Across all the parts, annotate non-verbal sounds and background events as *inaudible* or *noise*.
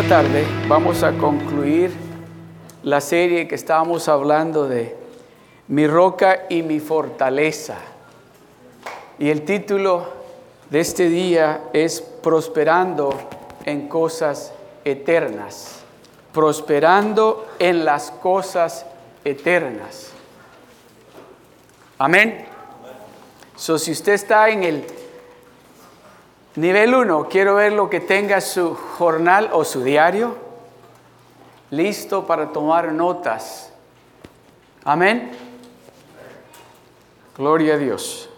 esta tarde vamos a concluir la serie que estábamos hablando de Mi roca y mi fortaleza. Y el título de este día es Prosperando en cosas eternas. Prosperando en las cosas eternas. Amén. So, si usted está en el nivel 1, quiero ver lo que tenga su jornal o su diario listo para tomar notas. Amén. Gloria a Dios.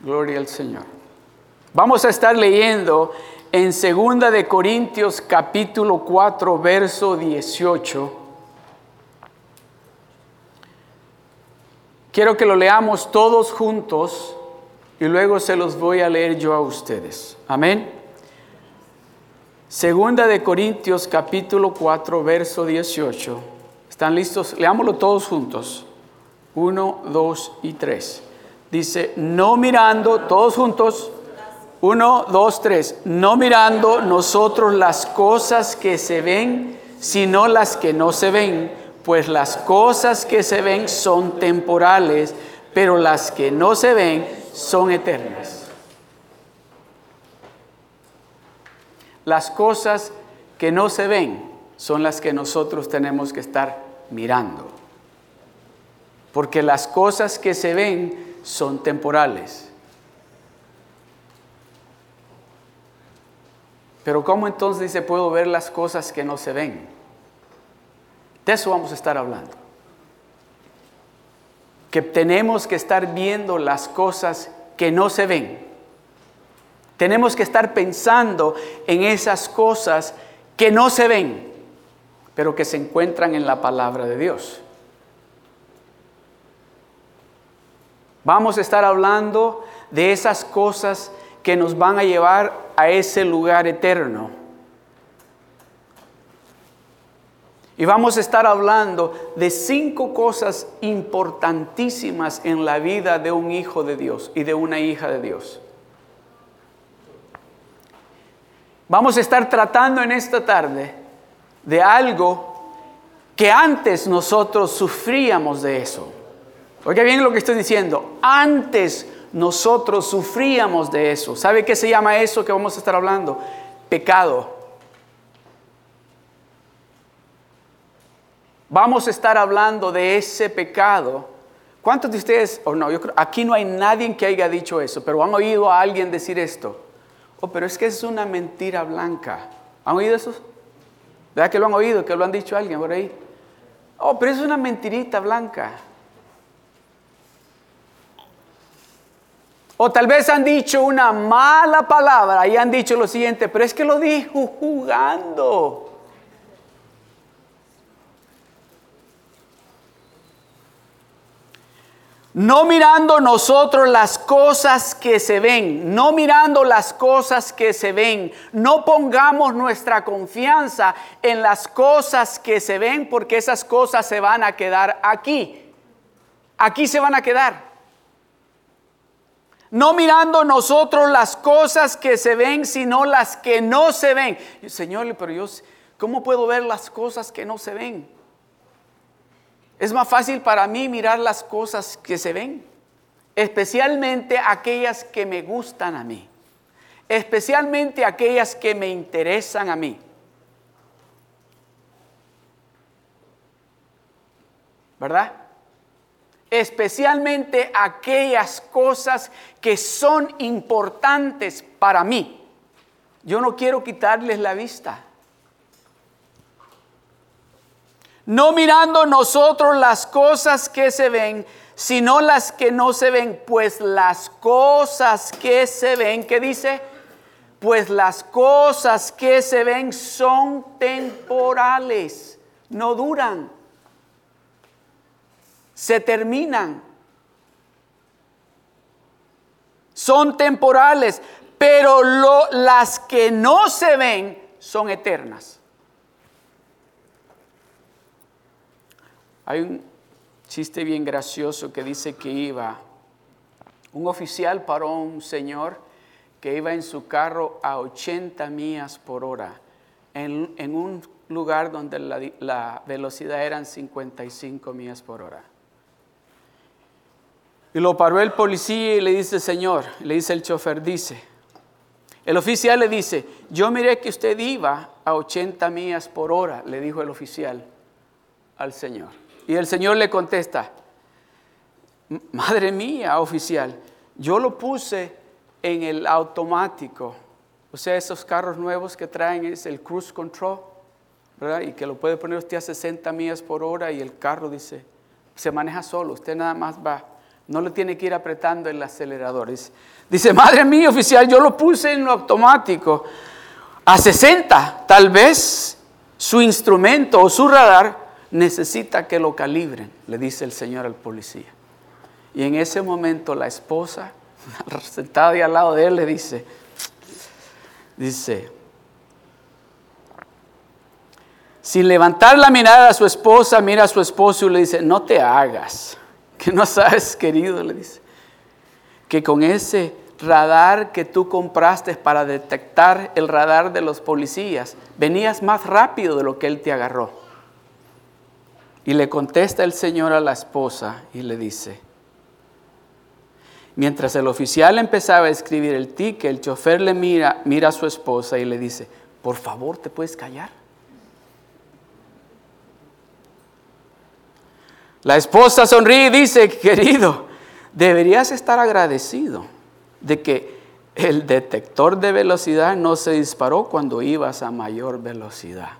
Gloria al Señor. Vamos a estar leyendo en Segunda de Corintios capítulo 4 verso 18. Quiero que lo leamos todos juntos y luego se los voy a leer yo a ustedes. Amén. Segunda de Corintios capítulo 4 verso 18. ¿Están listos? Leámoslo todos juntos. 1, 2 y 3. Dice, no mirando, todos juntos. 1, 2, 3. No mirando nosotros las cosas que se ven, sino las que no se ven, pues las cosas que se ven son temporales, pero las que no se ven son eternas. Las cosas que no se ven son las que nosotros tenemos que estar mirando. Porque las cosas que se ven son temporales. Pero ¿cómo entonces dice puedo ver las cosas que no se ven? De eso vamos a estar hablando. Que tenemos que estar viendo las cosas que no se ven. Tenemos que estar pensando en esas cosas que no se ven, pero que se encuentran en la palabra de Dios. Vamos a estar hablando de esas cosas que nos van a llevar a ese lugar eterno. Y vamos a estar hablando de cinco cosas importantísimas en la vida de un hijo de Dios y de una hija de Dios. Vamos a estar tratando en esta tarde de algo que antes nosotros sufríamos de eso. Oiga bien lo que estoy diciendo. Antes nosotros sufríamos de eso. ¿Sabe qué se llama eso que vamos a estar hablando? Pecado. Vamos a estar hablando de ese pecado. ¿Cuántos de ustedes, o no, yo creo, aquí no hay nadie que haya dicho eso, pero han oído a alguien decir esto? Oh, pero es que es una mentira blanca. ¿Han oído eso? ¿Verdad que lo han oído? Que lo han dicho alguien por ahí. Oh, pero es una mentirita blanca. O tal vez han dicho una mala palabra y han dicho lo siguiente, pero es que lo dijo jugando. No mirando nosotros las cosas que se ven, no mirando las cosas que se ven. No pongamos nuestra confianza en las cosas que se ven porque esas cosas se van a quedar aquí. Aquí se van a quedar. No mirando nosotros las cosas que se ven, sino las que no se ven. Señor, pero yo, ¿cómo puedo ver las cosas que no se ven? Es más fácil para mí mirar las cosas que se ven, especialmente aquellas que me gustan a mí, especialmente aquellas que me interesan a mí. ¿Verdad? Especialmente aquellas cosas que son importantes para mí. Yo no quiero quitarles la vista. No mirando nosotros las cosas que se ven, sino las que no se ven, pues las cosas que se ven, ¿qué dice? Pues las cosas que se ven son temporales, no duran, se terminan, son temporales, pero las que no se ven son eternas. Hay un chiste bien gracioso que dice que iba un oficial para un señor que iba en su carro a 80 millas por hora en, en un lugar donde la, la velocidad eran 55 millas por hora. Y lo paró el policía y le dice, Señor, le dice el chofer, dice, el oficial le dice, yo miré que usted iba a 80 millas por hora, le dijo el oficial al Señor. Y el Señor le contesta, madre mía, oficial, yo lo puse en el automático. O sea, esos carros nuevos que traen es el cruise control, ¿verdad? Y que lo puede poner usted a 60 millas por hora y el carro dice, se maneja solo, usted nada más va no le tiene que ir apretando el acelerador. Dice, madre mía, oficial, yo lo puse en lo automático a 60. Tal vez su instrumento o su radar necesita que lo calibren, le dice el señor al policía. Y en ese momento la esposa, *laughs* sentada ahí al lado de él, le dice, dice, sin levantar la mirada a su esposa, mira a su esposo y le dice, no te hagas que no sabes, querido, le dice, que con ese radar que tú compraste para detectar el radar de los policías, venías más rápido de lo que él te agarró. Y le contesta el Señor a la esposa y le dice, mientras el oficial empezaba a escribir el ticket, el chofer le mira, mira a su esposa y le dice, por favor, ¿te puedes callar? La esposa sonríe y dice, querido, deberías estar agradecido de que el detector de velocidad no se disparó cuando ibas a mayor velocidad.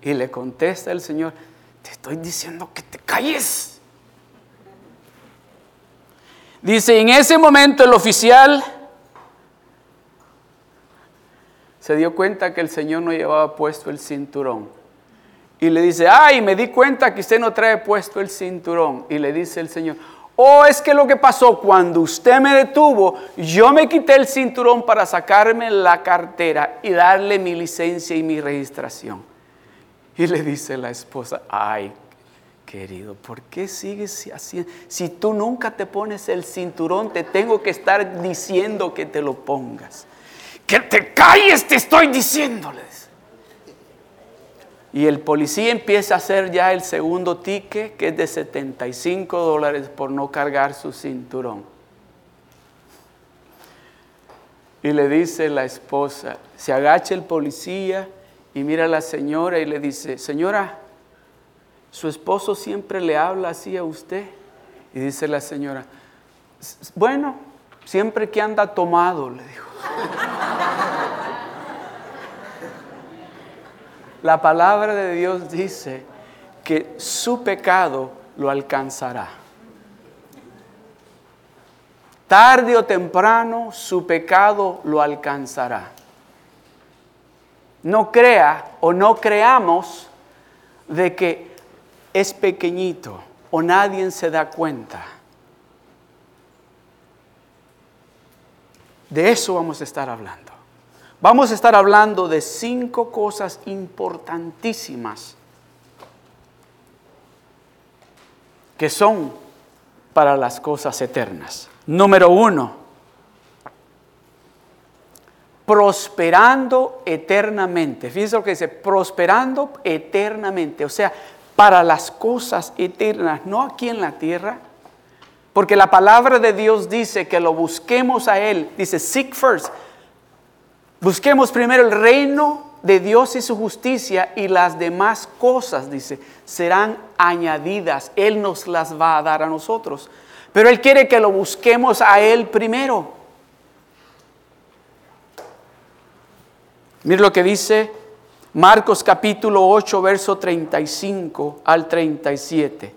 Y le contesta el Señor, te estoy diciendo que te calles. Dice, en ese momento el oficial se dio cuenta que el Señor no llevaba puesto el cinturón y le dice, ay, me di cuenta que usted no trae puesto el cinturón. Y le dice el Señor, oh, es que lo que pasó cuando usted me detuvo, yo me quité el cinturón para sacarme la cartera y darle mi licencia y mi registración. Y le dice la esposa, ay, querido, ¿por qué sigues así? Si tú nunca te pones el cinturón, te tengo que estar diciendo que te lo pongas. Que te calles, te estoy diciéndole. Y el policía empieza a hacer ya el segundo ticket, que es de 75 dólares por no cargar su cinturón. Y le dice la esposa, se agacha el policía y mira a la señora y le dice, señora, su esposo siempre le habla así a usted. Y dice la señora, bueno, siempre que anda tomado, le dijo. La palabra de Dios dice que su pecado lo alcanzará. Tarde o temprano su pecado lo alcanzará. No crea o no creamos de que es pequeñito o nadie se da cuenta. De eso vamos a estar hablando. Vamos a estar hablando de cinco cosas importantísimas que son para las cosas eternas. Número uno, prosperando eternamente. Fíjense lo que dice, prosperando eternamente, o sea, para las cosas eternas, no aquí en la tierra, porque la palabra de Dios dice que lo busquemos a Él, dice, seek first Busquemos primero el reino de Dios y su justicia y las demás cosas, dice, serán añadidas. Él nos las va a dar a nosotros. Pero Él quiere que lo busquemos a Él primero. Mire lo que dice Marcos capítulo 8, verso 35 al 37.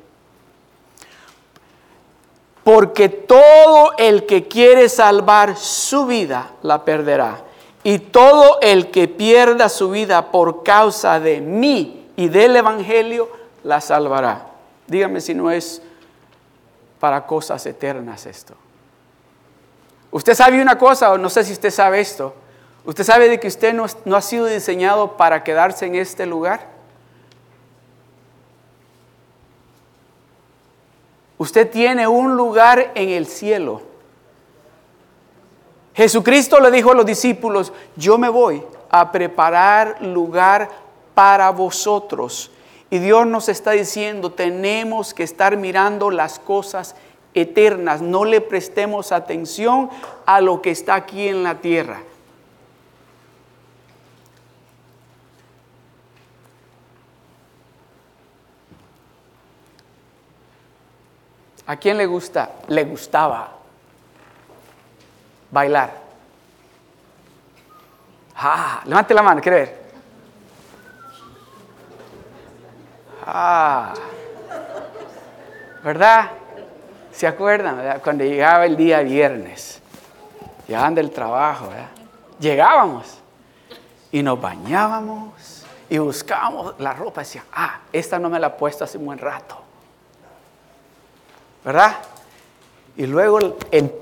Porque todo el que quiere salvar su vida la perderá y todo el que pierda su vida por causa de mí y del Evangelio, la salvará. Dígame si no es para cosas eternas esto. Usted sabe una cosa, o no sé si usted sabe esto. Usted sabe de que usted no, no ha sido diseñado para quedarse en este lugar. Usted tiene un lugar en el cielo. Jesucristo le dijo a los discípulos, yo me voy a preparar lugar para vosotros. Y Dios nos está diciendo, tenemos que estar mirando las cosas eternas, no le prestemos atención a lo que está aquí en la tierra. ¿A quién le gusta? Le gustaba bailar. Ah, levante la mano, quiere ver. Ah, ¿verdad? ¿Se acuerdan? Cuando llegaba el día viernes, llegaban del trabajo, ¿verdad? llegábamos y nos bañábamos y buscábamos la ropa. Decía, ah, esta no me la he puesto hace un buen rato. ¿Verdad? Y luego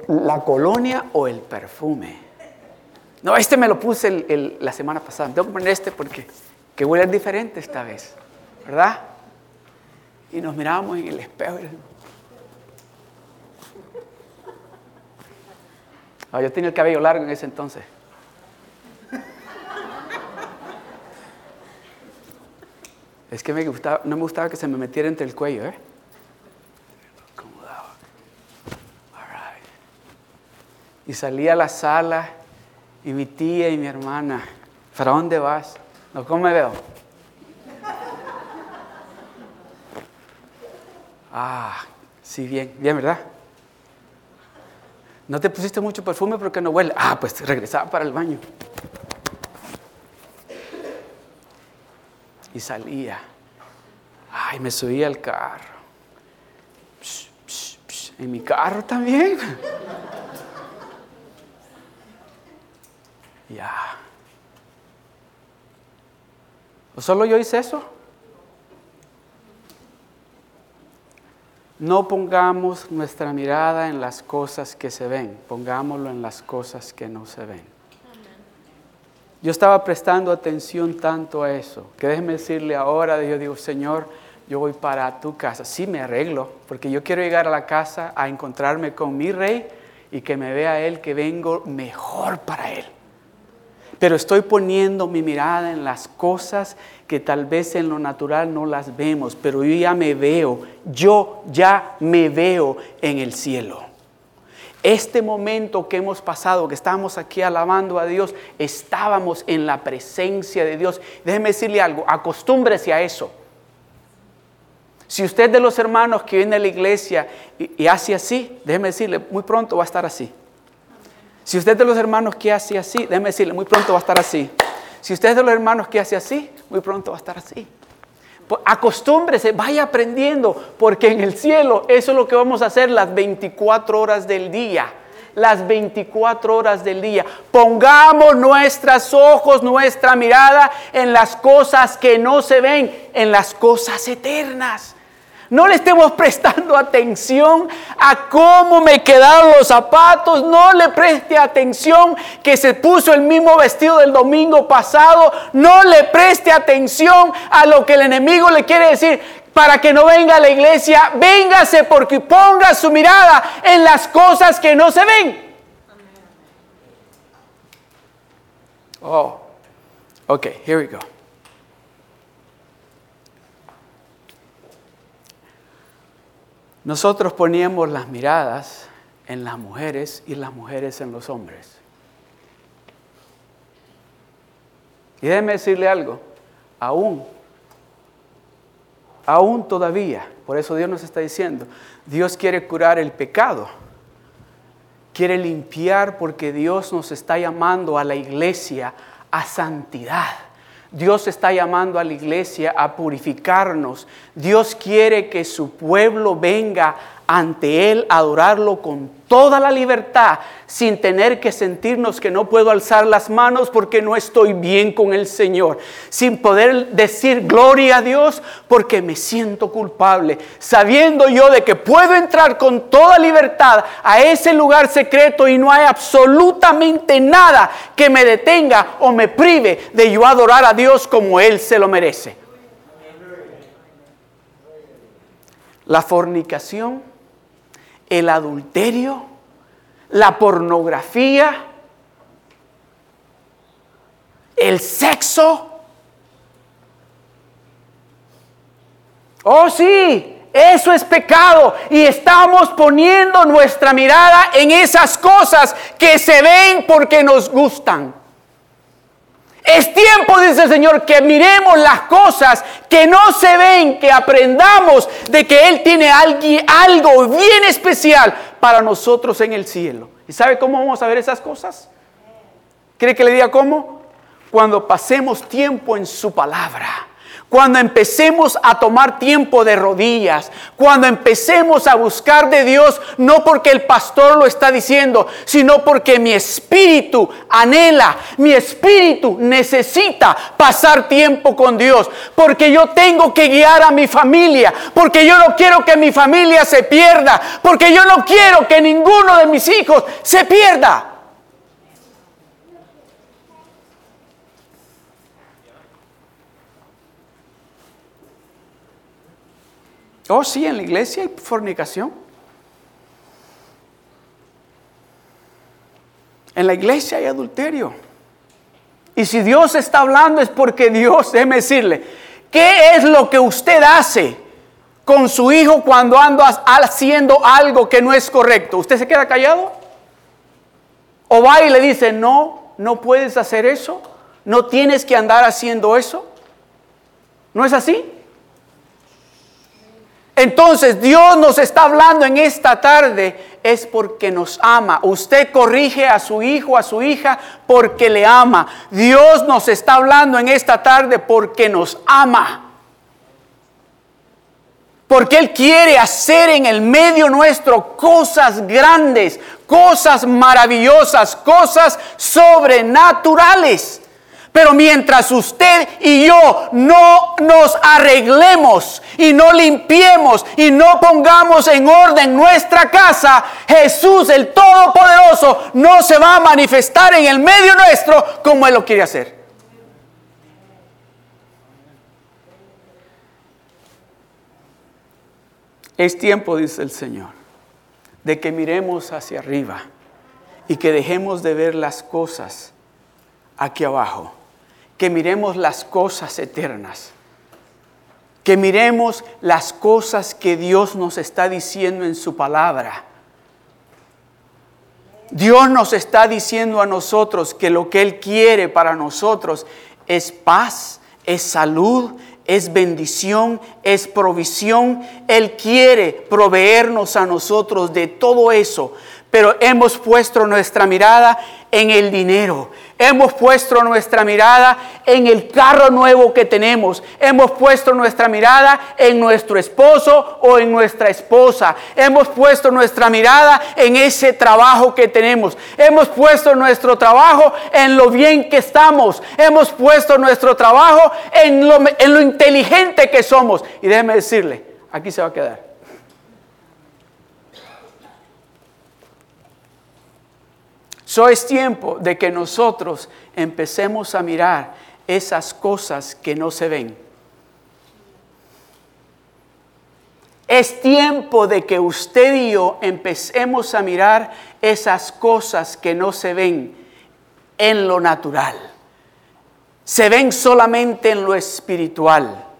la colonia o el perfume. No, este me lo puse la semana pasada. Tengo que poner este porque que huele diferente esta vez, ¿verdad? Y nos mirábamos en el espejo. Ah, yo tenía el cabello largo en ese entonces. Es que me gustaba, no me gustaba que se me metiera entre el cuello, ¿eh? Y salí a la sala y mi tía y mi hermana, ¿para dónde vas? No, ¿cómo me veo? Ah, sí, bien, bien, ¿verdad? ¿No te pusiste mucho perfume porque no huele? Ah, pues regresaba para el baño. Y salía. Ay, me subía al carro. en mi carro también. Ya. ¿O solo yo hice eso? No pongamos nuestra mirada en las cosas que se ven, pongámoslo en las cosas que no se ven. Yo estaba prestando atención tanto a eso, que déjeme decirle ahora, yo digo, Señor, yo voy para tu casa. Sí me arreglo, porque yo quiero llegar a la casa a encontrarme con mi rey y que me vea Él que vengo mejor para Él pero estoy poniendo mi mirada en las cosas que tal vez en lo natural no las vemos, pero yo ya me veo, yo ya me veo en el cielo. Este momento que hemos pasado, que estamos aquí alabando a Dios, estábamos en la presencia de Dios. Déjeme decirle algo, acostúmbrese a eso. Si usted de los hermanos que viene a la iglesia y, y hace así, déjeme decirle, muy pronto va a estar así. Si usted de los hermanos que hace así, déjeme decirle, muy pronto va a estar así. Si usted es de los hermanos que hace así, muy pronto va a estar así. Pues, acostúmbrese, vaya aprendiendo, porque en el cielo eso es lo que vamos a hacer las 24 horas del día. Las 24 horas del día. Pongamos nuestros ojos, nuestra mirada en las cosas que no se ven, en las cosas eternas. No le estemos prestando atención a cómo me quedaron los zapatos. No le preste atención que se puso el mismo vestido del domingo pasado. No le preste atención a lo que el enemigo le quiere decir para que no venga a la iglesia. Véngase porque ponga su mirada en las cosas que no se ven. Oh, ok, here we go. Nosotros poníamos las miradas en las mujeres y las mujeres en los hombres. Y déjeme decirle algo, aún, aún todavía, por eso Dios nos está diciendo, Dios quiere curar el pecado, quiere limpiar porque Dios nos está llamando a la iglesia a santidad. Dios está llamando a la iglesia a purificarnos. Dios quiere que su pueblo venga ante Él adorarlo con toda la libertad, sin tener que sentirnos que no puedo alzar las manos porque no estoy bien con el Señor, sin poder decir gloria a Dios porque me siento culpable, sabiendo yo de que puedo entrar con toda libertad a ese lugar secreto y no hay absolutamente nada que me detenga o me prive de yo adorar a Dios como Él se lo merece. La fornicación el adulterio, la pornografía, el sexo. Oh sí, eso es pecado y estamos poniendo nuestra mirada en esas cosas que se ven porque nos gustan. Es tiempo, dice el Señor, que miremos las cosas que no se ven, que aprendamos de que Él tiene algo bien especial para nosotros en el cielo. ¿Y sabe cómo vamos a ver esas cosas? ¿Quiere que le diga cómo? Cuando pasemos tiempo en su palabra cuando empecemos a tomar tiempo de rodillas, cuando empecemos a buscar de Dios, no porque el pastor lo está diciendo, sino porque mi espíritu anhela, mi espíritu necesita pasar tiempo con Dios, porque yo tengo que guiar a mi familia, porque yo no quiero que mi familia se pierda, porque yo no quiero que ninguno de mis hijos se pierda. Oh, sí, en la iglesia hay fornicación. En la iglesia hay adulterio. Y si Dios está hablando es porque Dios, déjeme decirle, ¿qué es lo que usted hace con su hijo cuando anda haciendo algo que no es correcto? ¿Usted se queda callado? ¿O va y le dice, no, no puedes hacer eso? ¿No tienes que andar haciendo eso? ¿No es así? Entonces Dios nos está hablando en esta tarde es porque nos ama. Usted corrige a su hijo, a su hija, porque le ama. Dios nos está hablando en esta tarde porque nos ama. Porque Él quiere hacer en el medio nuestro cosas grandes, cosas maravillosas, cosas sobrenaturales. Pero mientras usted y yo no nos arreglemos y no limpiemos y no pongamos en orden nuestra casa, Jesús el Todopoderoso no se va a manifestar en el medio nuestro como Él lo quiere hacer. Es tiempo, dice el Señor, de que miremos hacia arriba y que dejemos de ver las cosas aquí abajo que miremos las cosas eternas, que miremos las cosas que Dios nos está diciendo en su palabra. Dios nos está diciendo a nosotros que lo que Él quiere para nosotros es paz, es salud, es bendición, es provisión. Él quiere proveernos a nosotros de todo eso, pero hemos puesto nuestra mirada en el dinero, Hemos puesto nuestra mirada en el carro nuevo que tenemos. Hemos puesto nuestra mirada en nuestro esposo o en nuestra esposa. Hemos puesto nuestra mirada en ese trabajo que tenemos. Hemos puesto nuestro trabajo en lo bien que estamos. Hemos puesto nuestro trabajo en lo, en lo inteligente que somos. Y déjeme decirle, aquí se va a quedar. Es tiempo de que nosotros empecemos a mirar esas cosas que no se ven. Es tiempo de que usted y yo empecemos a mirar esas cosas que no se ven en lo natural. Se ven solamente en lo espiritual.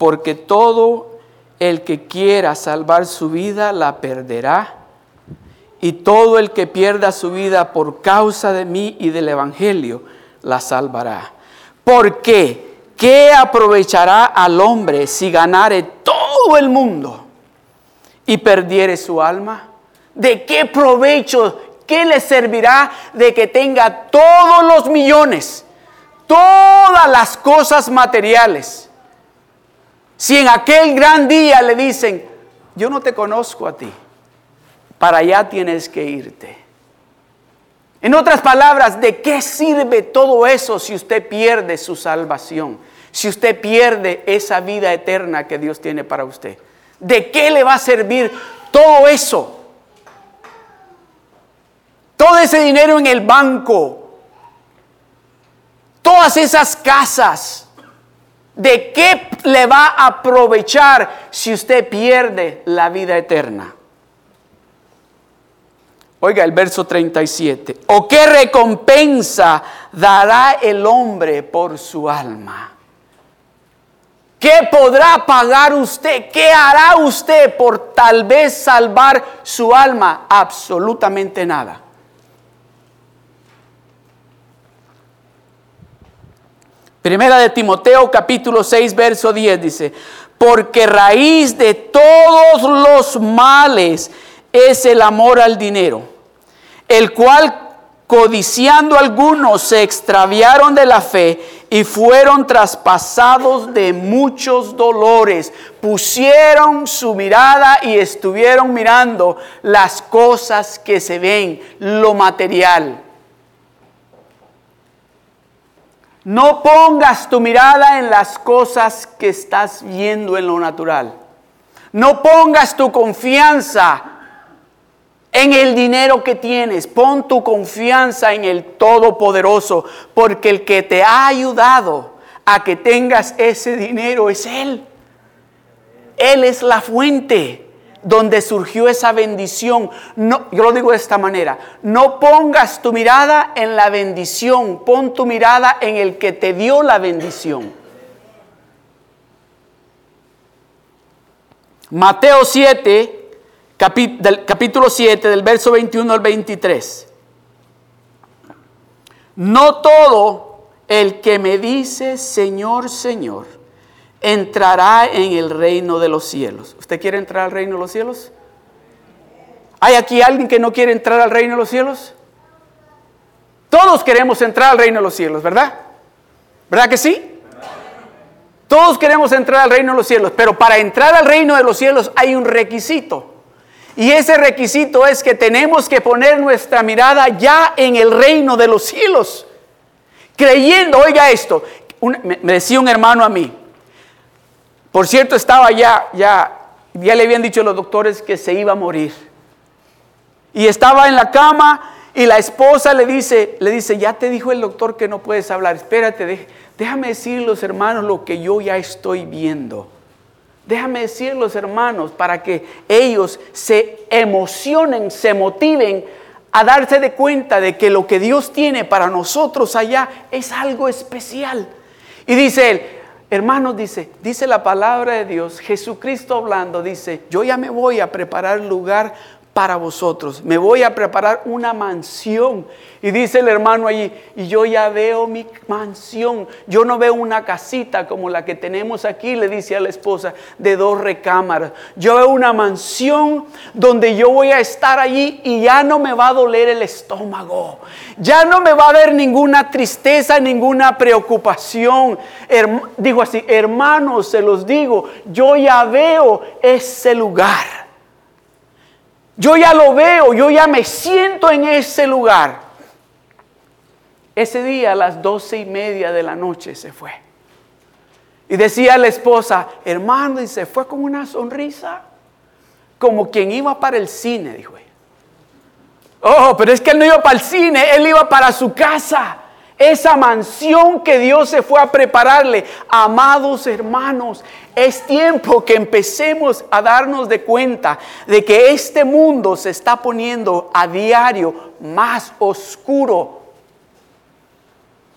Porque todo el que quiera salvar su vida la perderá, y todo el que pierda su vida por causa de mí y del Evangelio la salvará. Porque, ¿qué aprovechará al hombre si ganare todo el mundo y perdiere su alma? ¿De qué provecho, qué le servirá de que tenga todos los millones, todas las cosas materiales? Si en aquel gran día le dicen, yo no te conozco a ti, para allá tienes que irte. En otras palabras, ¿de qué sirve todo eso si usted pierde su salvación? Si usted pierde esa vida eterna que Dios tiene para usted. ¿De qué le va a servir todo eso? Todo ese dinero en el banco. Todas esas casas ¿De qué le va a aprovechar si usted pierde la vida eterna? Oiga el verso 37. ¿O qué recompensa dará el hombre por su alma? ¿Qué podrá pagar usted? ¿Qué hará usted por tal vez salvar su alma? Absolutamente nada. Primera de Timoteo capítulo 6 verso 10 dice, porque raíz de todos los males es el amor al dinero, el cual codiciando algunos se extraviaron de la fe y fueron traspasados de muchos dolores. Pusieron su mirada y estuvieron mirando las cosas que se ven, lo material. No pongas tu mirada en las cosas que estás viendo en lo natural. No pongas tu confianza en el dinero que tienes. Pon tu confianza en el Todopoderoso, porque el que te ha ayudado a que tengas ese dinero es Él. Él es la fuente donde surgió esa bendición. No, yo lo digo de esta manera, no pongas tu mirada en la bendición, pon tu mirada en el que te dio la bendición. Mateo 7, capítulo 7, del verso 21 al 23. No todo el que me dice, Señor, Señor, entrará en el reino de los cielos. ¿Usted quiere entrar al reino de los cielos? ¿Hay aquí alguien que no quiere entrar al reino de los cielos? Todos queremos entrar al reino de los cielos, ¿verdad? ¿Verdad que sí? Todos queremos entrar al reino de los cielos, pero para entrar al reino de los cielos hay un requisito. Y ese requisito es que tenemos que poner nuestra mirada ya en el reino de los cielos. Creyendo, oiga esto, me decía un hermano a mí, por cierto, estaba ya, ya, ya le habían dicho los doctores que se iba a morir. Y estaba en la cama y la esposa le dice, le dice, ya te dijo el doctor que no puedes hablar, espérate, déjame decir los hermanos lo que yo ya estoy viendo. Déjame decir los hermanos para que ellos se emocionen, se motiven a darse de cuenta de que lo que Dios tiene para nosotros allá es algo especial. Y dice él, Hermanos, dice, dice la palabra de Dios, Jesucristo hablando, dice, yo ya me voy a preparar lugar para vosotros. Me voy a preparar una mansión. Y dice el hermano allí, y yo ya veo mi mansión. Yo no veo una casita como la que tenemos aquí, le dice a la esposa, de dos recámaras. Yo veo una mansión donde yo voy a estar allí y ya no me va a doler el estómago. Ya no me va a haber ninguna tristeza, ninguna preocupación. digo así, hermanos, se los digo, yo ya veo ese lugar. Yo ya lo veo, yo ya me siento en ese lugar. Ese día a las doce y media de la noche se fue. Y decía la esposa, hermano, y se fue con una sonrisa, como quien iba para el cine, dijo ella. Oh, pero es que él no iba para el cine, él iba para su casa esa mansión que Dios se fue a prepararle. Amados hermanos, es tiempo que empecemos a darnos de cuenta de que este mundo se está poniendo a diario más oscuro.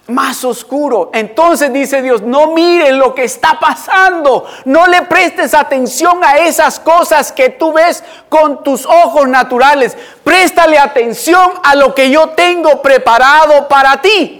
Más oscuro. Entonces dice Dios, no miren lo que está pasando. No le prestes atención a esas cosas que tú ves con tus ojos naturales. Préstale atención a lo que yo tengo preparado para ti.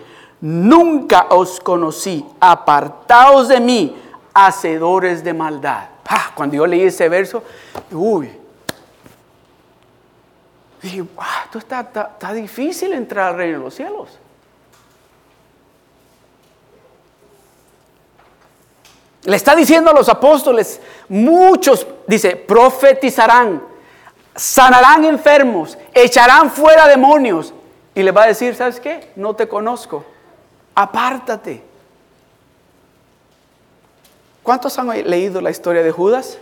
nunca os conocí, apartaos de mí, hacedores de maldad. Ah, cuando yo leí ese verso, uy, dije, esto está, está difícil entrar al reino de los cielos. Le está diciendo a los apóstoles, muchos, dice, profetizarán, sanarán enfermos, echarán fuera demonios. Y le va a decir, ¿sabes qué? No te conozco. Apártate. ¿Cuántos han leído la historia de Judas?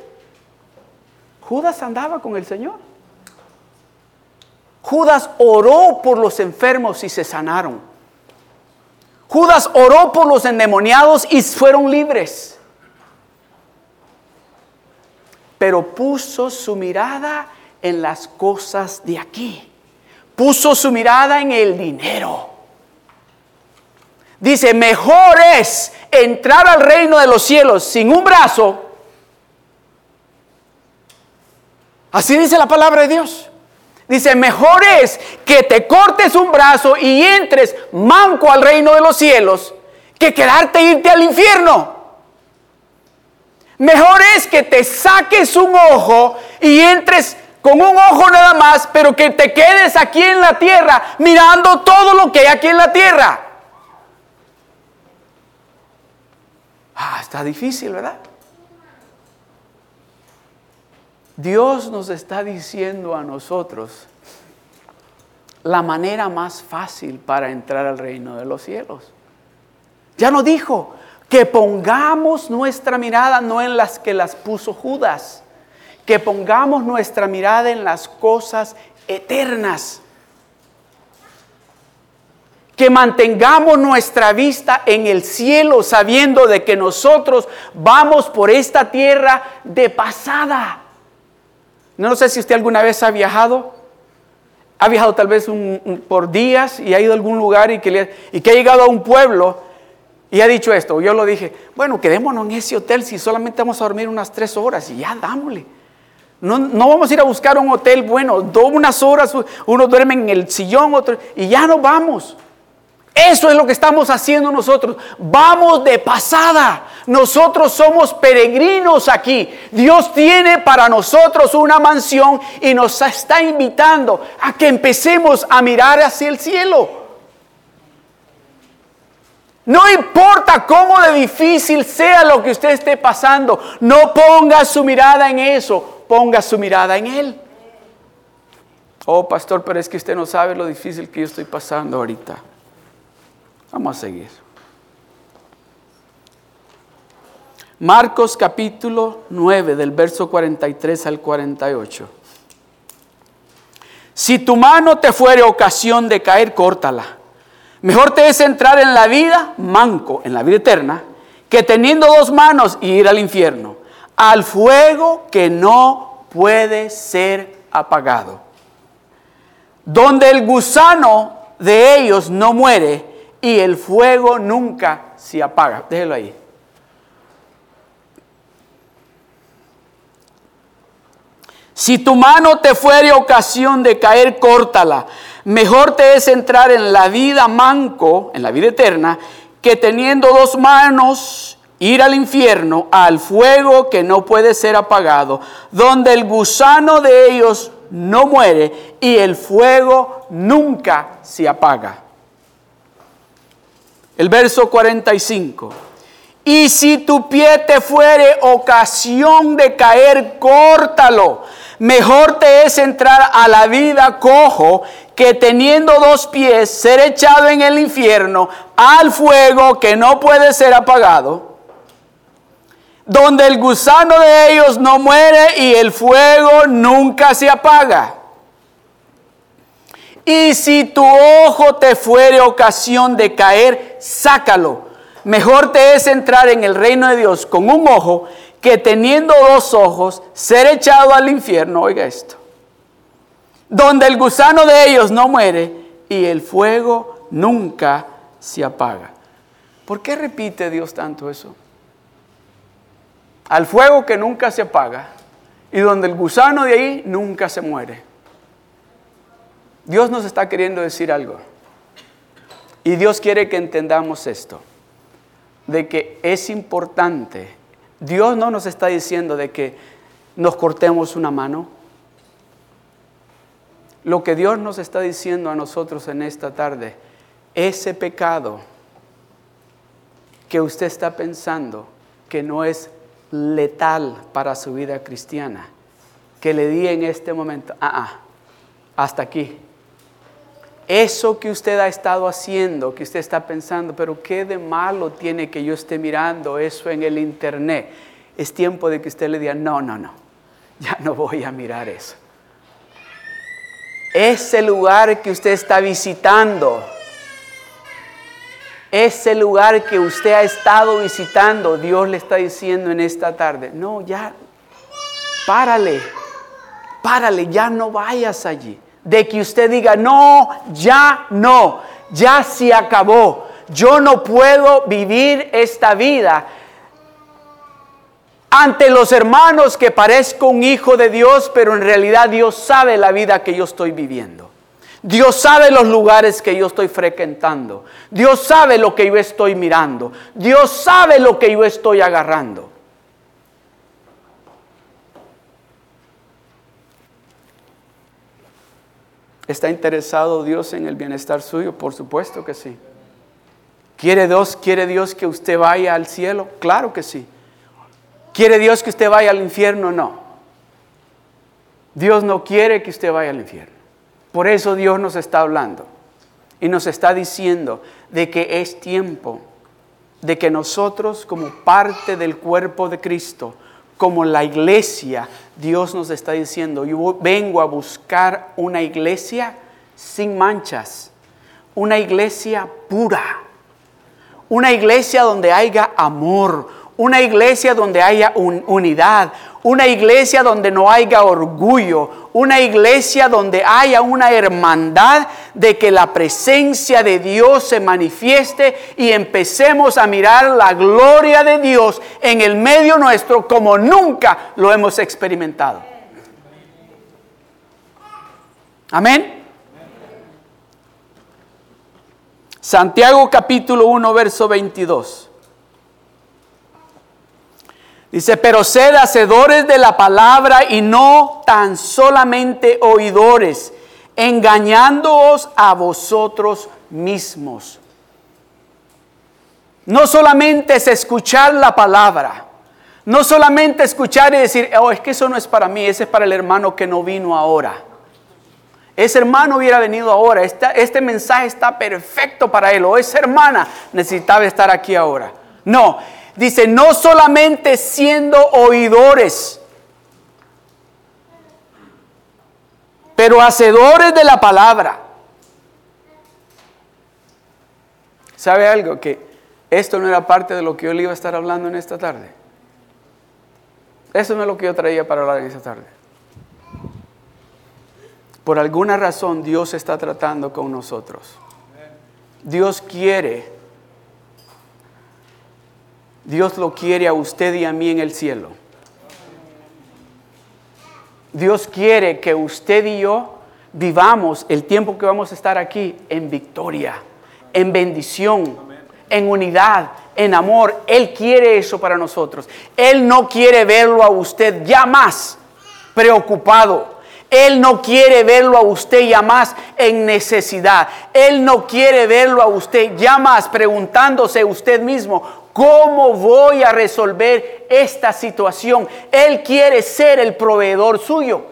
Judas andaba con el Señor. Judas oró por los enfermos y se sanaron. Judas oró por los endemoniados y fueron libres. Pero puso su mirada en las cosas de aquí. Puso su mirada en el dinero. Dice, mejor es entrar al reino de los cielos sin un brazo. Así dice la palabra de Dios. Dice, mejor es que te cortes un brazo y entres manco al reino de los cielos que quedarte e irte al infierno. Mejor es que te saques un ojo y entres con un ojo nada más, pero que te quedes aquí en la tierra mirando todo lo que hay aquí en la tierra. Ah, está difícil, ¿verdad? Dios nos está diciendo a nosotros la manera más fácil para entrar al reino de los cielos. Ya nos dijo que pongamos nuestra mirada no en las que las puso Judas, que pongamos nuestra mirada en las cosas eternas que mantengamos nuestra vista en el cielo sabiendo de que nosotros vamos por esta tierra de pasada. No sé si usted alguna vez ha viajado. Ha viajado tal vez por días y ha ido a algún lugar y que, y que ha llegado a un pueblo y ha dicho esto. Yo lo dije, bueno, quedémonos en ese hotel si solamente vamos a dormir unas tres horas y ya dámosle. No, no, vamos a ir a buscar un hotel bueno, dos, unas horas, uno duerme en el sillón, otro, y ya nos vamos. Eso es lo que estamos haciendo nosotros. Vamos de pasada. Nosotros somos peregrinos aquí. Dios tiene para nosotros una mansión y nos está invitando a que empecemos a mirar hacia el cielo. No importa cómo de difícil sea lo que usted esté pasando, no ponga su mirada en eso, ponga su mirada en Él. Oh, pastor, pero es que usted no sabe lo difícil que yo estoy pasando ahorita. Vamos a seguir. Marcos capítulo 9 del verso 43 al 48. Si tu mano te fuere ocasión de caer, córtala. Mejor te es entrar en la vida manco, en la vida eterna, que teniendo dos manos y ir al infierno, al fuego que no puede ser apagado, donde el gusano de ellos no muere y el fuego nunca se apaga. Déjelo ahí. Si tu mano te fuere ocasión de caer, córtala. Mejor te es entrar en la vida manco, en la vida eterna, que teniendo dos manos ir al infierno, al fuego que no puede ser apagado, donde el gusano de ellos no muere y el fuego nunca se apaga. El verso 45. Y si tu pie te fuere ocasión de caer, córtalo. Mejor te es entrar a la vida cojo que teniendo dos pies ser echado en el infierno al fuego que no puede ser apagado, donde el gusano de ellos no muere y el fuego nunca se apaga. Y si tu ojo te fuere ocasión de caer, sácalo. Mejor te es entrar en el reino de Dios con un ojo que teniendo dos ojos ser echado al infierno. Oiga esto. Donde el gusano de ellos no muere y el fuego nunca se apaga. ¿Por qué repite Dios tanto eso? Al fuego que nunca se apaga y donde el gusano de ahí nunca se muere. Dios nos está queriendo decir algo. Y Dios quiere que entendamos esto, de que es importante. Dios no nos está diciendo de que nos cortemos una mano. Lo que Dios nos está diciendo a nosotros en esta tarde, ese pecado que usted está pensando que no es letal para su vida cristiana, que le di en este momento, ah, ah, hasta aquí. Eso que usted ha estado haciendo, que usted está pensando, pero qué de malo tiene que yo esté mirando eso en el internet. Es tiempo de que usted le diga, no, no, no, ya no voy a mirar eso. Ese lugar que usted está visitando, ese lugar que usted ha estado visitando, Dios le está diciendo en esta tarde, no, ya, párale, párale, ya no vayas allí. De que usted diga, no, ya no, ya se acabó. Yo no puedo vivir esta vida ante los hermanos que parezco un hijo de Dios, pero en realidad Dios sabe la vida que yo estoy viviendo. Dios sabe los lugares que yo estoy frecuentando. Dios sabe lo que yo estoy mirando. Dios sabe lo que yo estoy agarrando. ¿Está interesado Dios en el bienestar suyo? Por supuesto que sí. ¿Quiere Dios, quiere Dios que usted vaya al cielo? Claro que sí. ¿Quiere Dios que usted vaya al infierno? No. Dios no quiere que usted vaya al infierno. Por eso Dios nos está hablando y nos está diciendo de que es tiempo de que nosotros como parte del cuerpo de Cristo, como la iglesia, Dios nos está diciendo, yo vengo a buscar una iglesia sin manchas, una iglesia pura, una iglesia donde haya amor, una iglesia donde haya unidad, una iglesia donde no haya orgullo, una iglesia donde haya una hermandad de que la presencia de Dios se manifieste y empecemos a mirar la gloria de Dios en el medio nuestro como nunca lo hemos experimentado. Amén. Santiago capítulo 1, verso 22. Dice, pero sed hacedores de la palabra y no tan solamente oidores, engañándoos a vosotros mismos. No solamente es escuchar la palabra, no solamente escuchar y decir, oh, es que eso no es para mí, ese es para el hermano que no vino ahora. Ese hermano hubiera venido ahora, este, mensaje está perfecto para él, o esa hermana necesitaba estar aquí ahora. No, Dice, no solamente siendo oidores, pero hacedores de la palabra. ¿Sabe algo? Que esto no era parte de lo que yo le iba a estar hablando en esta tarde. Eso no es lo que yo traía para hablar en esta tarde. Por alguna razón Dios está tratando con nosotros. Dios quiere Dios lo quiere a usted y a mí en el cielo. Dios quiere que usted y yo vivamos el tiempo que vamos a estar aquí en victoria, en bendición, en unidad, en amor. Él quiere eso para nosotros. Él no quiere verlo a usted ya más preocupado. Él no quiere verlo a usted ya más en necesidad. Él no quiere verlo a usted ya más preguntándose usted mismo, ¿Cómo voy a resolver esta situación? Él quiere ser el proveedor suyo.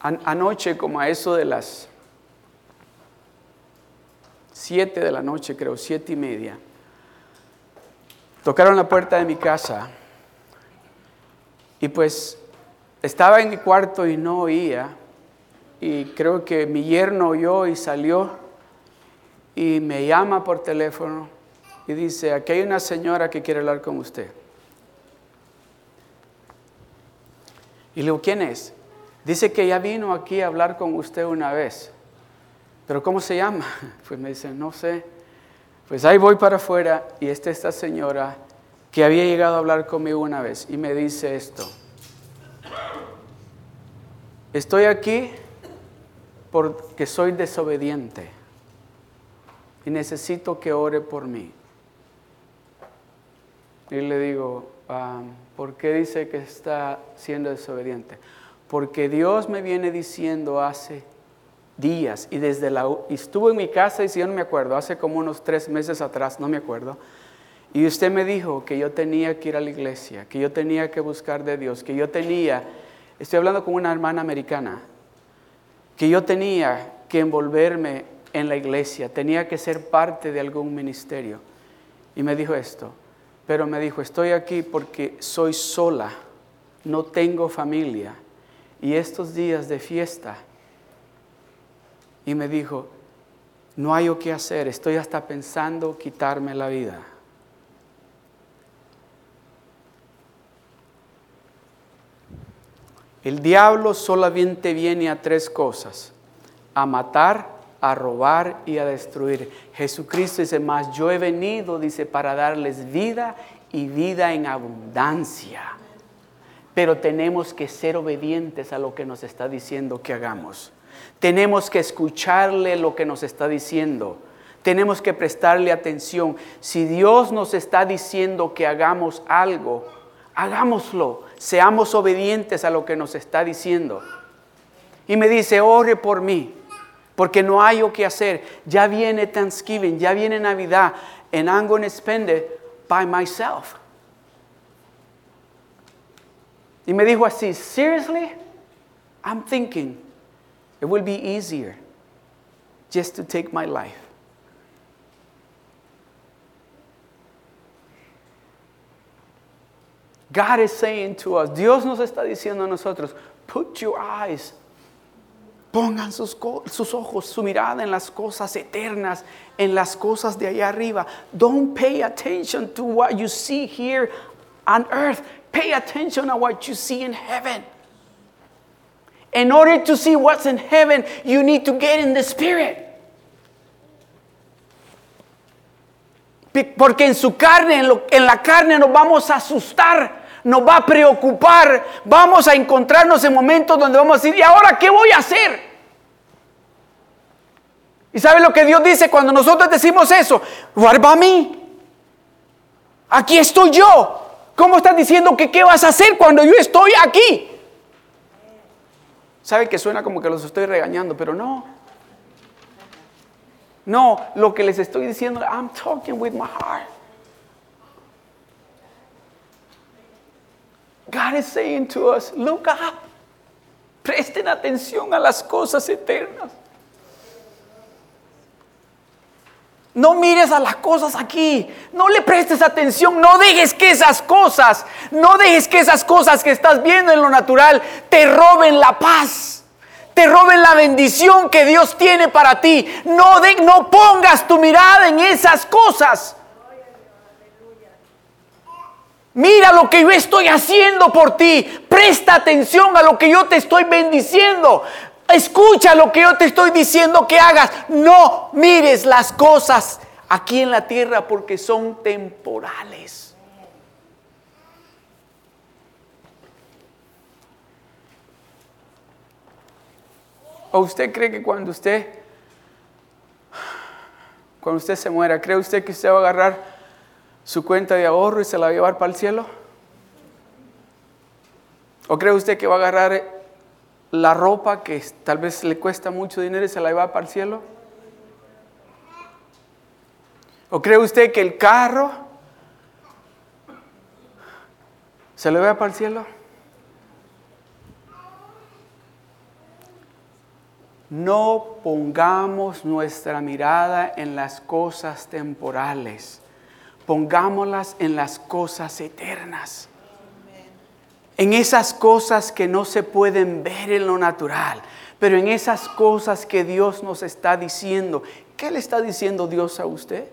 Anoche, como a eso de las siete de la noche, creo, siete y media, tocaron la puerta de mi casa y pues estaba en mi cuarto y no oía y creo que mi yerno oyó y salió y me llama por teléfono y dice, aquí hay una señora que quiere hablar con usted. Y le digo, ¿quién es? Dice que ya vino aquí a hablar con usted una vez. ¿Pero cómo se llama? *laughs* Pues me dice, no sé. Pues ahí voy para afuera y está esta señora que había llegado a hablar conmigo una vez y me dice esto. Estoy aquí porque soy desobediente y necesito que ore por mí. Y le digo, ah, ¿por qué dice que está siendo desobediente? Porque Dios me viene diciendo hace días. Y desde la, estuvo en mi casa y si yo no me acuerdo, hace como unos tres meses atrás, no me acuerdo. Y usted me dijo que yo tenía que ir a la iglesia, que yo tenía que buscar de Dios, que yo tenía, estoy hablando con una hermana americana, que yo tenía que envolverme en la iglesia, tenía que ser parte de algún ministerio. Y me dijo esto, pero me dijo, estoy aquí porque soy sola, no tengo familia. Y estos días de fiesta, y me dijo, no hay o qué hacer, estoy hasta pensando quitarme la vida. El diablo solamente viene a tres cosas, a matar, a robar y a destruir. Jesucristo dice más, yo he venido, dice, para darles vida y vida en abundancia. Pero tenemos que ser obedientes a lo que nos está diciendo que hagamos. Tenemos que escucharle lo que nos está diciendo. Tenemos que prestarle atención. Si Dios nos está diciendo que hagamos algo, hagámoslo, seamos obedientes a lo que nos está diciendo. Y me dice, ore por mí, porque no hay o que hacer. Ya viene Thanksgiving, ya viene Navidad, and I'm going to spend it by myself. Y me dijo así, seriously, I'm thinking it will be easier just to take my life. God is saying to us, Dios nos está diciendo a nosotros, put your eyes, pongan sus, sus, ojos, su mirada en las cosas eternas, en las cosas de allá arriba. Don't pay attention to what you see here on earth. Pay attention to what you see in heaven. In order to see what's in heaven, you need to get in the spirit. Porque en su carne, en, lo, en la carne nos vamos a asustar nos va a preocupar. Vamos a encontrarnos en momentos donde vamos a decir, ¿y ahora qué voy a hacer? ¿Y sabe lo que Dios dice cuando nosotros decimos eso? What about me? Aquí estoy yo. ¿Cómo estás diciendo que qué vas a hacer cuando yo estoy aquí? Sabe que suena como que los estoy regañando, pero no. No, lo que les estoy diciendo, I'm talking with my heart. God is saying to us, look up. Presten atención a las cosas eternas. No mires a las cosas aquí. No le prestes atención. No dejes que esas cosas, no dejes que esas cosas que estás viendo en lo natural te roben la paz. Te roben la bendición que Dios tiene para ti. No, de, no pongas tu mirada en esas cosas. Mira lo que yo estoy haciendo por ti. Presta atención a lo que yo te estoy bendiciendo. Escucha lo que yo te estoy diciendo que hagas. No mires las cosas aquí en la tierra porque son temporales. ¿O usted cree que cuando usted, cuando usted se muera, cree usted que usted va a agarrar su cuenta de ahorro y se la va a llevar para el cielo? ¿O cree usted que va a agarrar la ropa que tal vez le cuesta mucho dinero y se la lleva para el cielo? ¿O cree usted que el carro se lo lleva para el cielo? No pongamos nuestra mirada en las cosas temporales pongámoslas en las cosas eternas. En esas cosas que no se pueden ver en lo natural, pero en esas cosas que Dios nos está diciendo. ¿Qué le está diciendo Dios a usted?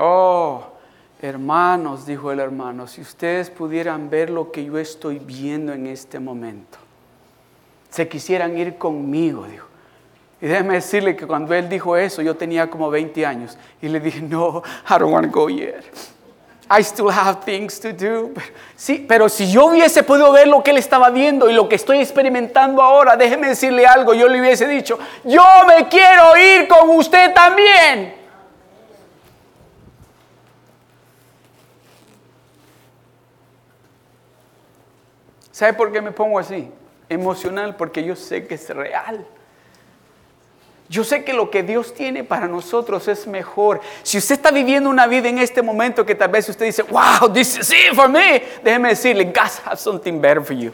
Oh, hermanos, dijo el hermano, si ustedes pudieran ver lo que yo estoy viendo en este momento se quisieran ir conmigo, dijo. Y déjeme decirle que cuando él dijo eso, yo tenía como 20 años. Y le dije, no, I don't want to go yet. I still have things to do. sí, pero si yo hubiese podido ver lo que él estaba viendo y lo que estoy experimentando ahora, déjeme decirle algo, yo le hubiese dicho, yo me quiero ir con usted también. ¿Sabe por qué me pongo así? Emocional, porque yo sé que es real. Yo sé que lo que Dios tiene para nosotros es mejor. Si usted está viviendo una vida en este momento que tal vez usted dice, wow, this is it for me, déjeme decirle, God has something better for you.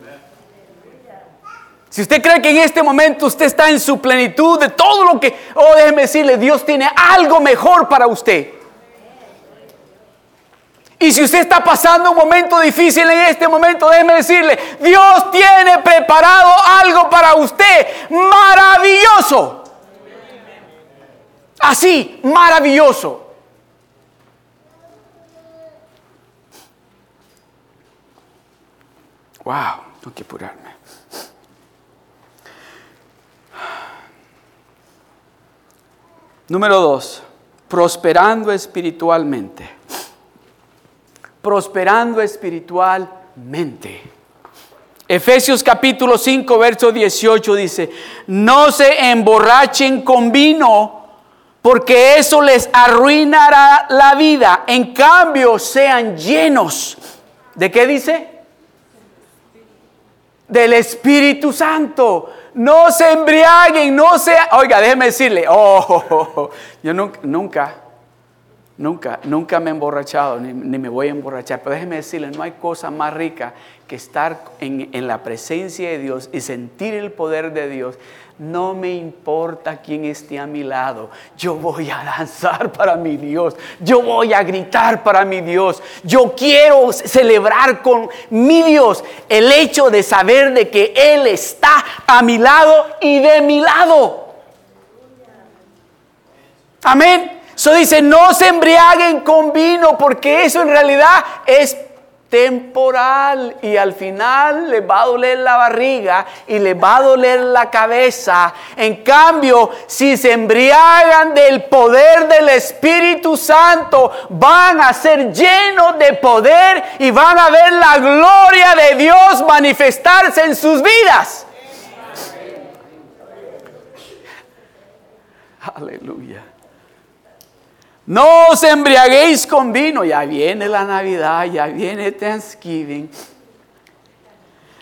Si usted cree que en este momento usted está en su plenitud de todo lo que, oh, déjeme decirle, Dios tiene algo mejor para usted. Y si usted está pasando un momento difícil en este momento, déjeme decirle, Dios tiene preparado algo para usted maravilloso. Así, maravilloso. Wow, tengo que apurarme. Número dos, prosperando espiritualmente. Prosperando espiritualmente. Efesios capítulo 5, verso 18 dice, no se emborrachen con vino porque eso les arruinará la vida. En cambio, sean llenos. ¿De qué dice? Del Espíritu Santo. No se embriaguen, no se... Oiga, déjeme decirle, *laughs* oh, yo nunca, nunca, nunca, nunca me he emborrachado, ni, me voy a emborrachar, pero déjeme decirle, no hay cosa más rica que estar en, en la presencia de Dios y sentir el poder de Dios. No me importa quién esté a mi lado, yo voy a danzar para mi Dios, yo voy a gritar para mi Dios, yo quiero celebrar con mi Dios el hecho de saber de que Él está a mi lado y de mi lado. Amén. Eso dice, no se embriaguen con vino, porque eso en realidad es temporal y al final le va a doler la barriga y le va a doler la cabeza. En cambio, si se embriagan del poder del Espíritu Santo, van a ser llenos de poder y van a ver la gloria de Dios manifestarse en sus vidas. Aleluya. No os embriaguéis con vino. Ya viene la Navidad, ya viene Thanksgiving.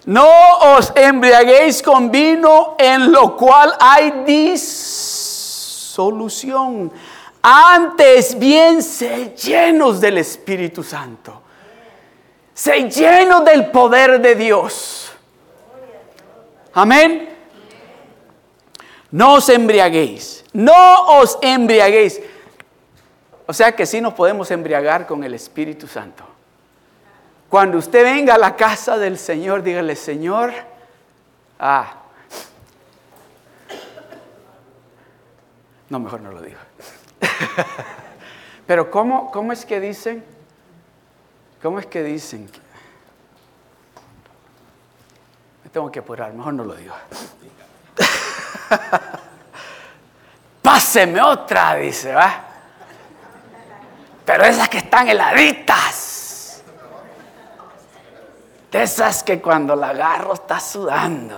No os embriaguéis con vino en lo cual hay disolución. Antes bien, se llenos del Espíritu Santo. Se llenos del poder de Dios. Amén. No os embriaguéis. No os embriaguéis. O sea que sí nos podemos embriagar con el Espíritu Santo. Cuando usted venga a la casa del Señor, dígale, Señor, ah, no, mejor no lo digo. *laughs* Pero ¿cómo, ¿cómo es que dicen? ¿Cómo es que dicen? Me tengo que apurar, mejor no lo digo. *laughs* Páseme otra, dice, va. Pero esas que están heladitas. De esas que cuando la agarro está sudando.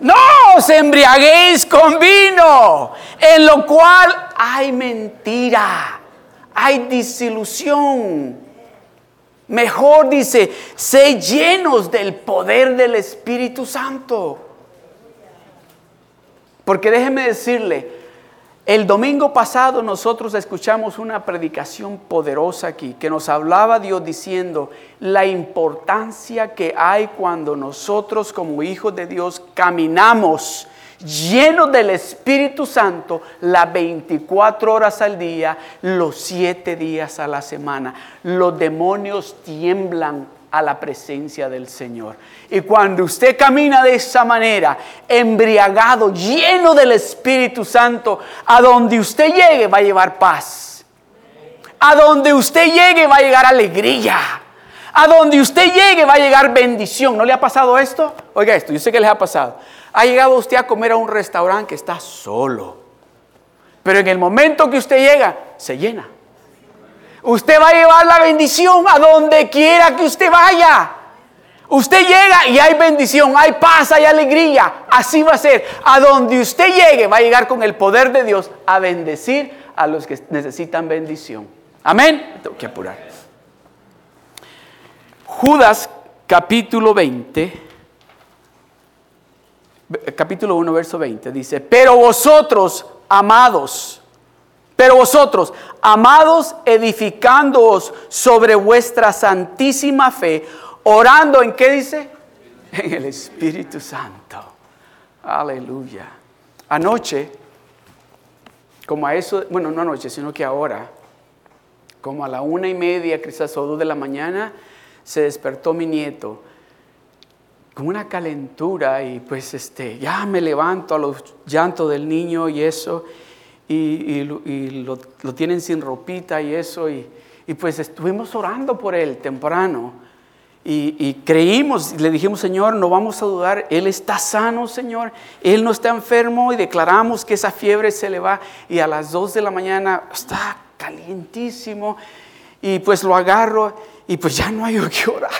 No os embriaguéis con vino, en lo cual hay mentira, hay disilusión. Mejor dice, sé llenos del poder del Espíritu Santo. Porque déjeme decirle, el domingo pasado nosotros escuchamos una predicación poderosa aquí que nos hablaba Dios diciendo la importancia que hay cuando nosotros como hijos de Dios caminamos llenos del Espíritu Santo las 24 horas al día, los 7 días a la semana. Los demonios tiemblan a la presencia del Señor. Y cuando usted camina de esa manera, embriagado, lleno del Espíritu Santo, a donde usted llegue va a llevar paz. A donde usted llegue va a llegar alegría. A donde usted llegue va a llegar bendición. ¿No le ha pasado esto? Oiga esto, yo sé que les ha pasado. Ha llegado usted a comer a un restaurante que está solo. Pero en el momento que usted llega, se llena. Usted va a llevar la bendición a donde quiera que usted vaya. Usted llega y hay bendición, hay paz, hay alegría. Así va a ser. A donde usted llegue va a llegar con el poder de Dios a bendecir a los que necesitan bendición. Amén. Tengo que apurar. Judas capítulo 20, capítulo 1, verso 20, dice, pero vosotros, amados, pero vosotros, amados, edificándoos sobre vuestra santísima fe, orando en qué dice? En el Espíritu Santo. Aleluya. Anoche, como a eso, bueno, no anoche, sino que ahora, como a la una y media, quizás o dos de la mañana, se despertó mi nieto con una calentura y pues este, ya me levanto a los llantos del niño y eso, y, lo, tienen sin ropita y eso, y, pues estuvimos orando por él temprano. Y, creímos, le dijimos, Señor, no vamos a dudar, Él está sano, Señor, Él no está enfermo y declaramos que esa fiebre se le va y a las dos de la mañana está calientísimo y pues lo agarro y pues ya no hay que orar.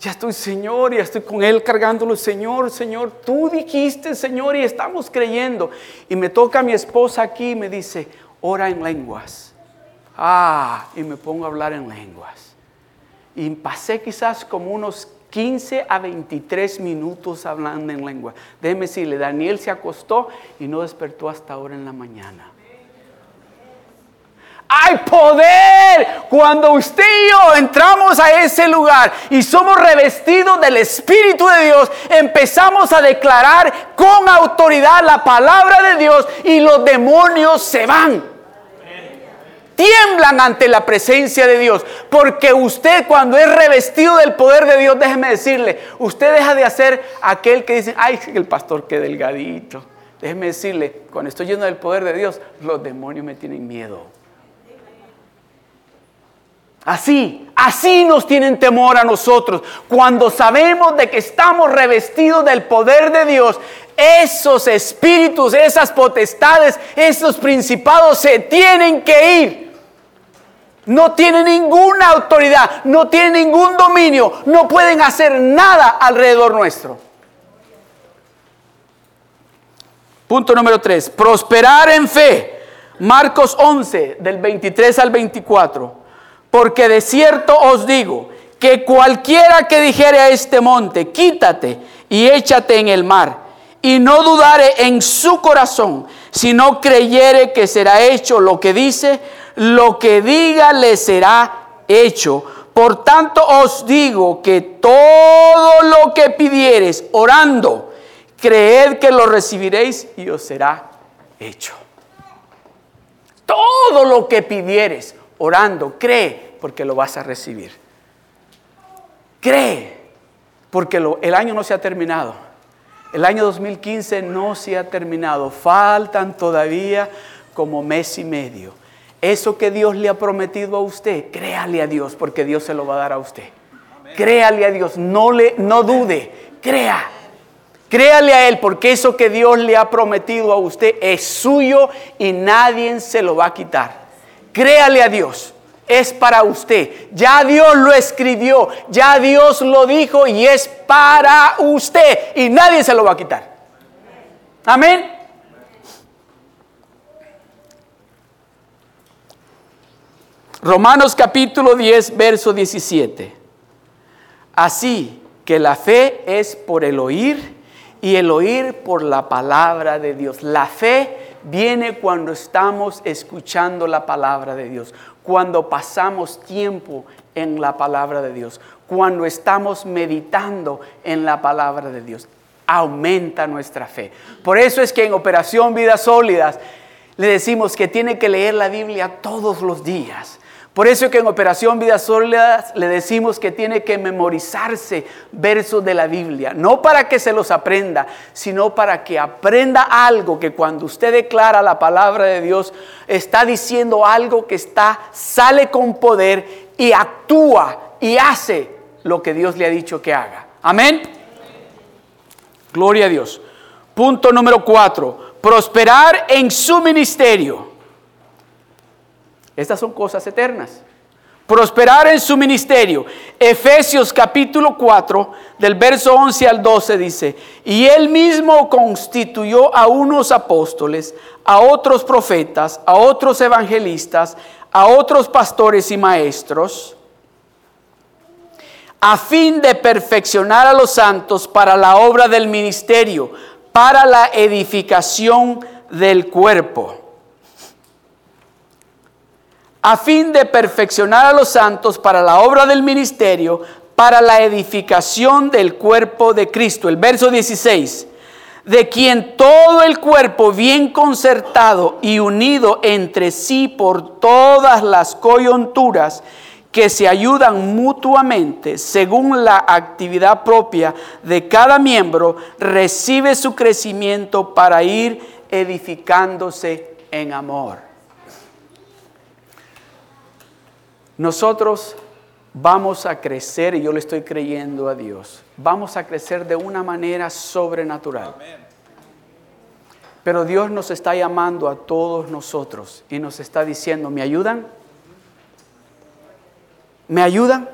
Ya estoy, Señor, y estoy con Él cargándolo, Señor, Señor, tú dijiste, Señor, y estamos creyendo. Y me toca mi esposa aquí y me dice, ora en lenguas. Ah, y me pongo a hablar en lenguas. Y pasé quizás como unos 15 a 23 minutos hablando en lengua. Déjeme decirle, Daniel se acostó y no despertó hasta ahora en la mañana. Hay poder cuando usted y yo entramos a ese lugar y somos revestidos del Espíritu de Dios. Empezamos a declarar con autoridad la palabra de Dios y los demonios se van. Tiemblan ante la presencia de Dios. Porque usted cuando es revestido del poder de Dios, déjeme decirle, usted deja de hacer aquel que dice, ay, el pastor qué delgadito. Déjeme decirle, cuando estoy lleno del poder de Dios, los demonios me tienen miedo. Así, así nos tienen temor a nosotros. Cuando sabemos de que estamos revestidos del poder de Dios, esos espíritus, esas potestades, esos principados se tienen que ir. No tienen ninguna autoridad, no tienen ningún dominio, no pueden hacer nada alrededor nuestro. Punto número 3, prosperar en fe. Marcos 11, del 23 al 24. Porque de cierto os digo que cualquiera que dijere a este monte, quítate y échate en el mar, y no dudare en su corazón, sino creyere que será hecho lo que dice, lo que diga le será hecho. Por tanto os digo que todo lo que pidiereis orando, creed que lo recibiréis y os será hecho. Todo lo que pidieres orando, cree porque lo vas a recibir. Cree porque el año no se ha terminado. El año 2015 no se ha terminado. Faltan todavía como mes y medio. Eso que Dios le ha prometido a usted, créale a Dios porque Dios se lo va a dar a usted. Créale a Dios, no, le, no dude, crea. Créale a Él porque eso que Dios le ha prometido a usted es suyo y nadie se lo va a quitar. Créale a Dios. Es para usted. Ya Dios lo escribió. Ya Dios lo dijo y es para usted. Y nadie se lo va a quitar. Amén. Romanos capítulo 10, verso 17. Así que la fe es por el oír y el oír por la palabra de Dios. La fe viene cuando estamos escuchando la palabra de Dios, cuando pasamos tiempo en la palabra de Dios, cuando estamos meditando en la palabra de Dios. Aumenta nuestra fe. Por eso es que en Operación Vidas Sólidas le decimos que tiene que leer la Biblia todos los días por eso que en Operación Vidas Sólidas le decimos que tiene que memorizarse versos de la Biblia, no para que se los aprenda, sino para que aprenda algo que cuando usted declara la palabra de Dios está diciendo algo que está sale con poder y actúa y hace lo que Dios le ha dicho que haga. Amén. Gloria a Dios. Punto número cuatro, prosperar en su ministerio. Estas son cosas eternas. Prosperar en su ministerio. Efesios capítulo 4, del verso 11 al 12 dice, y él mismo constituyó a unos apóstoles, a otros profetas, a otros evangelistas, a otros pastores y maestros, a fin de perfeccionar a los santos para la obra del ministerio, para la edificación del cuerpo. A fin de perfeccionar a los santos para la obra del ministerio, para la edificación del cuerpo de Cristo. El verso 16 de quien todo el cuerpo bien concertado y unido entre sí por todas las coyunturas que se ayudan mutuamente según la actividad propia de cada miembro, recibe su crecimiento para ir edificándose en amor. Nosotros vamos a crecer, y yo le estoy creyendo a Dios, vamos a crecer de una manera sobrenatural. Pero Dios nos está llamando a todos nosotros y nos está diciendo, ¿me ayudan? ¿Me ayudan?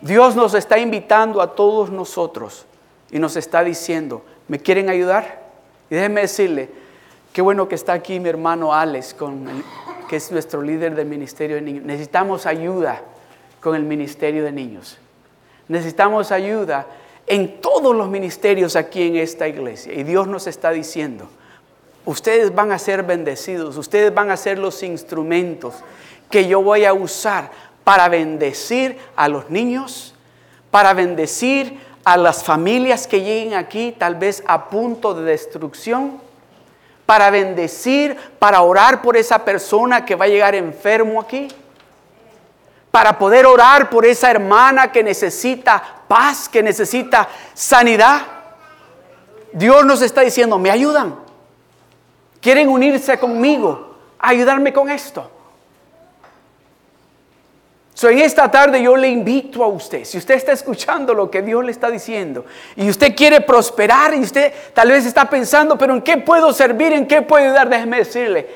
Dios nos está invitando a todos nosotros y nos está diciendo, ¿me quieren ayudar? Y déjenme decirle, qué bueno que está aquí mi hermano Alex, con que es nuestro líder del ministerio de niños. Necesitamos ayuda con el ministerio de niños. Necesitamos ayuda en todos los ministerios aquí en esta iglesia. Y Dios nos está diciendo, ustedes van a ser bendecidos, ustedes van a ser los instrumentos que yo voy a usar para bendecir a los niños, para bendecir a las familias que lleguen aquí tal vez a punto de destrucción, para bendecir, para orar por esa persona que va a llegar enfermo aquí para poder orar por esa hermana que necesita paz, que necesita sanidad. Dios nos está diciendo, me ayudan. Quieren unirse conmigo, ayudarme con esto. So, en esta tarde yo le invito a usted, si usted está escuchando lo que Dios le está diciendo y usted quiere prosperar y usted tal vez está pensando, pero ¿en qué puedo servir? ¿En qué puedo ayudar? Déjeme decirle,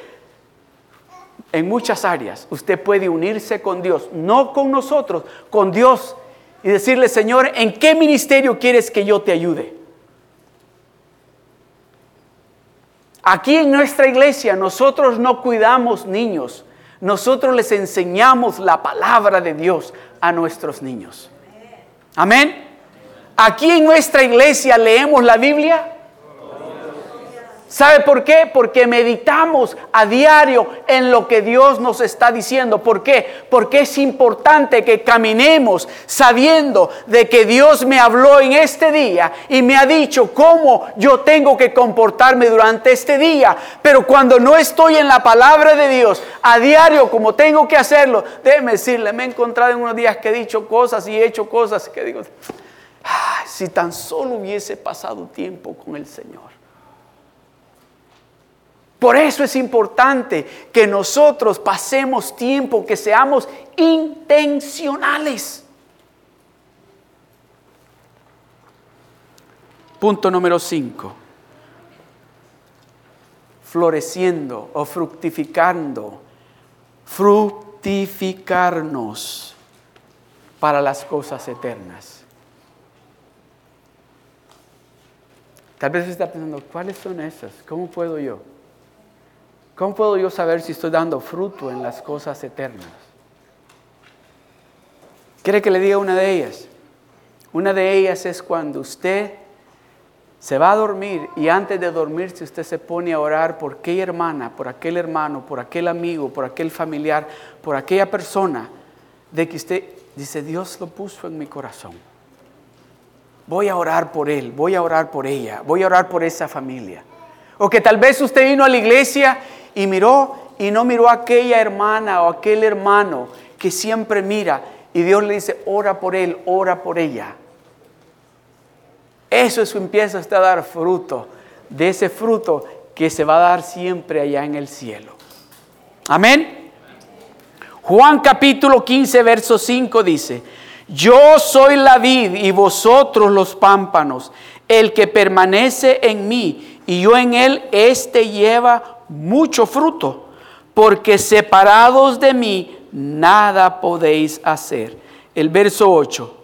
en muchas áreas. Usted puede unirse con Dios, no con nosotros, con Dios y decirle, Señor, ¿en qué ministerio quieres que yo te ayude? Aquí en nuestra iglesia nosotros no cuidamos niños, nosotros les enseñamos la palabra de Dios a nuestros niños. Amén. Aquí en nuestra iglesia leemos la Biblia ¿Sabe por qué? Porque meditamos a diario en lo que Dios nos está diciendo. ¿Por qué? Porque es importante que caminemos sabiendo de que Dios me habló en este día y me ha dicho cómo yo tengo que comportarme durante este día. Pero cuando no estoy en la palabra de Dios a diario como tengo que hacerlo, déjeme decirle, me he encontrado en unos días que he dicho cosas y he hecho cosas que digo, si tan solo hubiese pasado tiempo con el Señor. Por eso es importante que nosotros pasemos tiempo, que seamos intencionales. Punto número 5. Floreciendo o fructificando. Fructificarnos para las cosas eternas. Tal vez está pensando, ¿cuáles son esas? ¿Cómo puedo yo? ¿Cómo puedo yo saber si estoy dando fruto en las cosas eternas? ¿Quiere que le diga una de ellas? Una de ellas es cuando usted se va a dormir y antes de dormirse usted se pone a orar por aquella hermana, por aquel hermano, por aquel amigo, por aquel familiar, por aquella persona, de que usted dice, Dios lo puso en mi corazón. Voy a orar por él, voy a orar por ella, voy a orar por esa familia. O que tal vez usted vino a la iglesia y miró y no miró a aquella hermana o aquel hermano que siempre mira y Dios le dice, ora por él, ora por ella. Eso es empieza a dar fruto, de ese fruto que se va a dar siempre allá en el cielo. Amén. Juan capítulo 15, verso 5 dice, yo soy la vid y vosotros los pámpanos, el que permanece en mí y yo en él, éste lleva mucho fruto, porque separados de mí nada podéis hacer. El verso 8.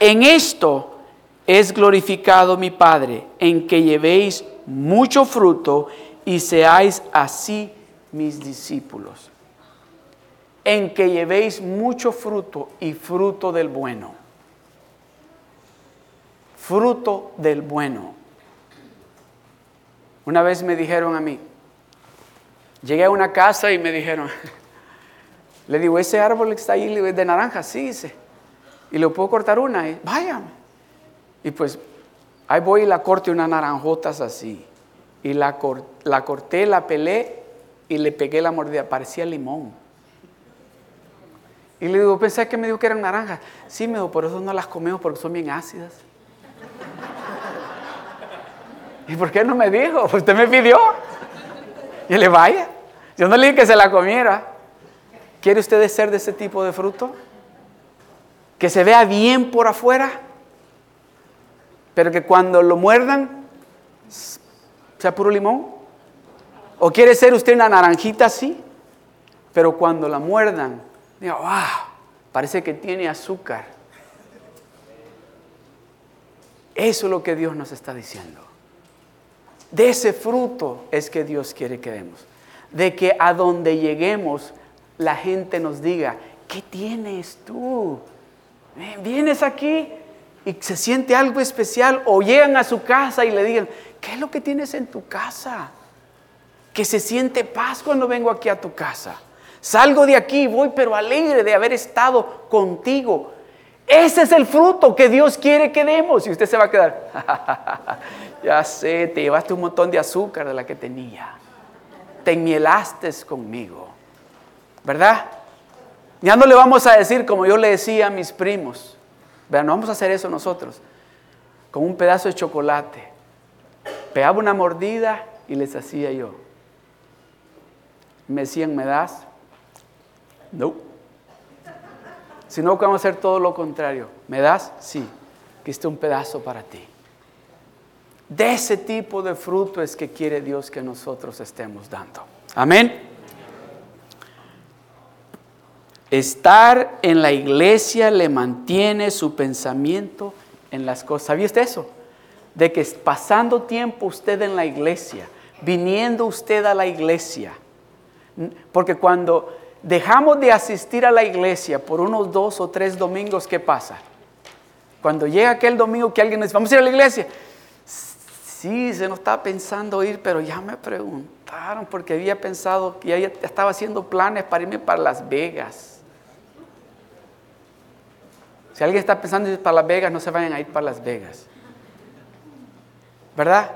En esto es glorificado mi Padre, en que llevéis mucho fruto y seáis así mis discípulos. en que llevéis mucho fruto y fruto del bueno. Fruto del bueno. Una vez me dijeron a mí, llegué a una casa y me dijeron, *laughs* le digo, ese árbol que está ahí es de naranja, sí, dice, y le puedo cortar una, y váyame. Y pues ahí voy y la corté unas naranjotas así, y la, la corté, la pelé y le pegué la mordida, parecía limón. Y le digo, pensé que me dijo que eran naranjas. Sí, me dijo, por eso no las comemos porque son bien ácidas. *laughs* ¿Y por qué no me dijo? Usted me pidió. Y le vaya. Yo no le dije que se la comiera. ¿Quiere usted ser de ese tipo de fruto? Que se vea bien por afuera, pero que cuando lo muerdan sea puro limón. ¿O quiere ser usted una naranjita así? Pero cuando la muerdan, diga, wow, parece que tiene azúcar. Eso es lo que Dios nos está diciendo. De ese fruto es que Dios quiere que demos. De que a donde lleguemos la gente nos diga, ¿qué tienes tú? Vienes aquí y se siente algo especial o llegan a su casa y le digan, ¿qué es lo que tienes en tu casa? Que se siente paz cuando vengo aquí a tu casa. Salgo de aquí, voy pero alegre de haber estado contigo. Ese es el fruto que Dios quiere que demos. Y usted se va a quedar, *laughs* ya sé, te llevaste un montón de azúcar de la que tenía. Te enmielaste conmigo. ¿Verdad? Ya no le vamos a decir como yo le decía a mis primos. Vean, no vamos a hacer eso nosotros. Con un pedazo de chocolate. Pegaba una mordida y les hacía yo. Me decían, ¿me das? No sino que vamos a hacer todo lo contrario. ¿Me das? Sí. Que esté un pedazo para ti. De ese tipo de fruto es que quiere Dios que nosotros estemos dando. Amén. Estar en la iglesia le mantiene su pensamiento en las cosas. ¿Sabía usted eso? De que pasando tiempo usted en la iglesia, viniendo usted a la iglesia, porque cuando dejamos de asistir a la iglesia por unos dos o tres domingos, ¿qué pasa? Cuando llega aquel domingo que alguien dice, vamos a ir a la iglesia. Sí, se nos estaba pensando ir, pero ya me preguntaron porque había pensado que ya estaba haciendo planes para irme para Las Vegas. Si alguien está pensando ir para Las Vegas, no se vayan a ir para Las Vegas. ¿Verdad?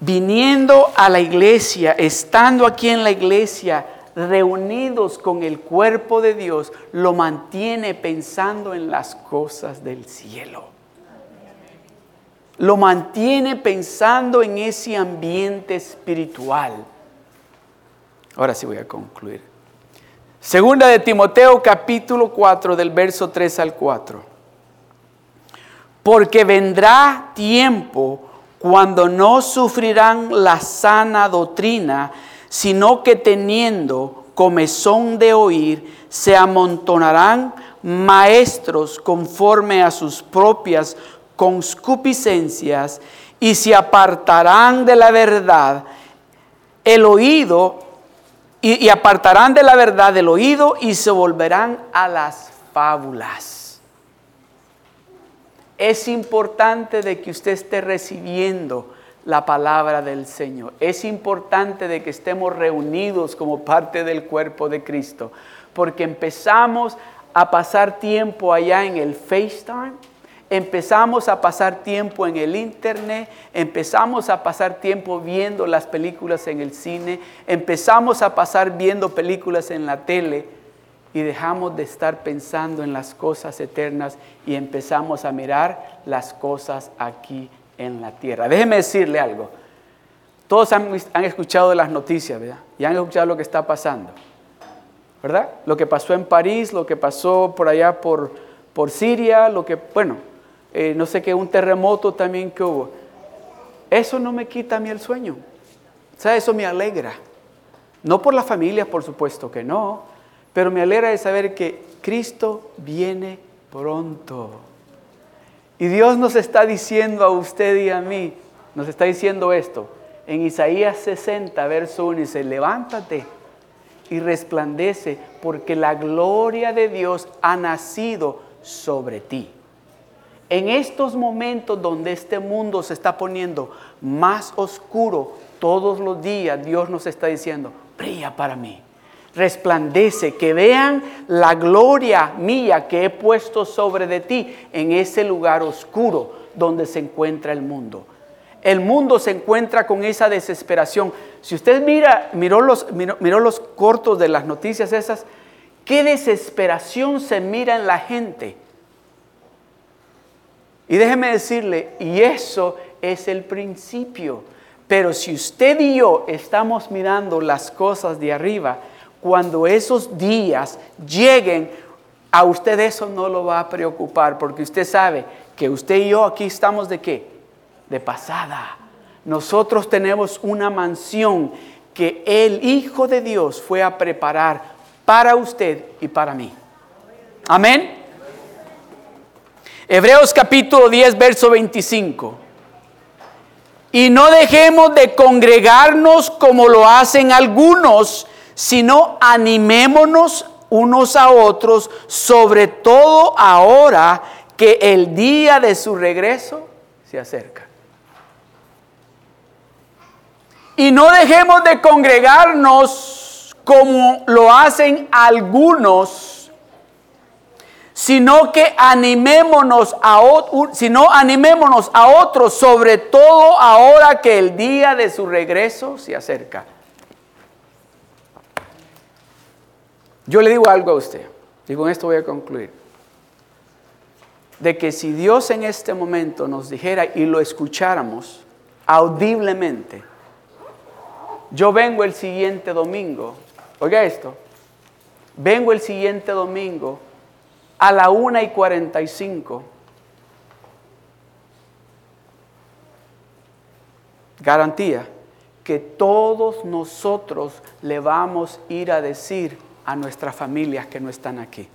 Viniendo a la iglesia, estando aquí en la iglesia, reunidos con el cuerpo de Dios, lo mantiene pensando en las cosas del cielo. Lo mantiene pensando en ese ambiente espiritual. Ahora sí voy a concluir. Segunda de Timoteo capítulo 4 del verso 3 al 4. Porque vendrá tiempo cuando no sufrirán la sana doctrina, sino que teniendo comezón de oír, se amontonarán maestros conforme a sus propias conscupiscencias y se apartarán de la verdad el oído y, y, apartarán de la verdad el oído y se volverán a las fábulas. Es importante de que usted esté recibiendo la palabra del Señor. Es importante de que estemos reunidos como parte del cuerpo de Cristo, porque empezamos a pasar tiempo allá en el FaceTime, empezamos a pasar tiempo en el Internet, empezamos a pasar tiempo viendo las películas en el cine, empezamos a pasar viendo películas en la tele y dejamos de estar pensando en las cosas eternas y empezamos a mirar las cosas aquí en la tierra. Déjeme decirle algo. Todos han, escuchado las noticias, ¿verdad? Y han escuchado lo que está pasando. ¿Verdad? Lo que pasó en París, lo que pasó por allá por, por Siria, lo que, bueno, eh, no sé qué, un terremoto también que hubo. Eso no me quita a mí el sueño. O sea, eso me alegra. No por la familia, por supuesto que no, pero me alegra de saber que Cristo viene pronto. Y Dios nos está diciendo a usted y a mí, nos está diciendo esto. En Isaías 60, verso 1, dice, levántate y resplandece porque la gloria de Dios ha nacido sobre ti. En estos momentos donde este mundo se está poniendo más oscuro, todos los días Dios nos está diciendo, brilla para mí, resplandece, que vean la gloria mía que he puesto sobre de ti en ese lugar oscuro donde se encuentra el mundo. El mundo se encuentra con esa desesperación. Si usted mira, miró los, miró, los cortos de las noticias esas, qué desesperación se mira en la gente. Y déjeme decirle, y eso es el principio. Pero si usted y yo estamos mirando las cosas de arriba, cuando esos días lleguen, a usted eso no lo va a preocupar, porque usted sabe que usted y yo aquí estamos de qué? De pasada. Nosotros tenemos una mansión que el Hijo de Dios fue a preparar para usted y para mí. Amén. Hebreos capítulo 10, verso 25. Y no dejemos de congregarnos como lo hacen algunos, sino animémonos unos a otros, sobre todo ahora que el día de su regreso se acerca. Y no dejemos de congregarnos como lo hacen algunos, sino que animémonos a, sino animémonos a otros, sobre todo ahora que el día de su regreso se acerca. Yo le digo algo a usted, y con esto voy a concluir, de que si Dios en este momento nos dijera y lo escucháramos audiblemente, yo vengo el siguiente domingo, oiga esto, vengo el siguiente domingo a la una y cuarenta y cinco. Garantía que todos nosotros le vamos a ir a decir a nuestras familias que no están aquí.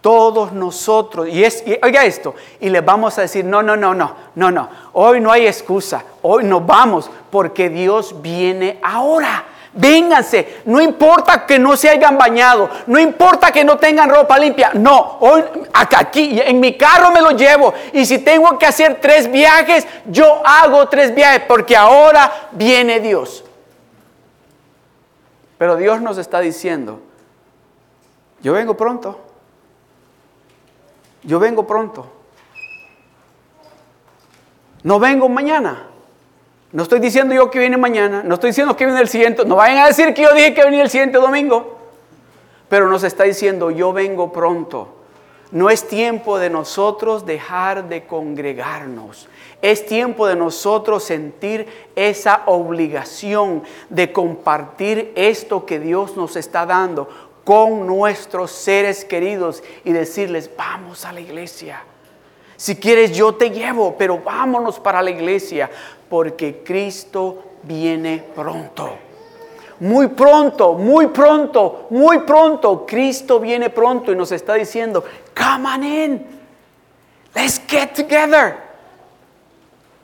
Todos nosotros, y, es, oiga esto, y les vamos a decir, no, no, no, no, no, no, hoy no hay excusa, hoy nos vamos porque Dios viene ahora. Vénganse, no importa que no se hayan bañado, no importa que no tengan ropa limpia, no, hoy aquí en mi carro me lo llevo y si tengo que hacer tres viajes, yo hago tres viajes porque ahora viene Dios. Pero Dios nos está diciendo, yo vengo pronto. Yo vengo pronto. No vengo mañana. No estoy diciendo yo que viene mañana. No estoy diciendo que viene el siguiente. No vayan a decir que yo dije que venía el siguiente domingo. Pero nos está diciendo, yo vengo pronto. No es tiempo de nosotros dejar de congregarnos. Es tiempo de nosotros sentir esa obligación de compartir esto que Dios nos está dando con nuestros seres queridos y decirles, vamos a la iglesia. Si quieres yo te llevo, pero vámonos para la iglesia, porque Cristo viene pronto. Muy pronto, muy pronto, muy pronto. Cristo viene pronto y nos está diciendo, come on in. Let's get together.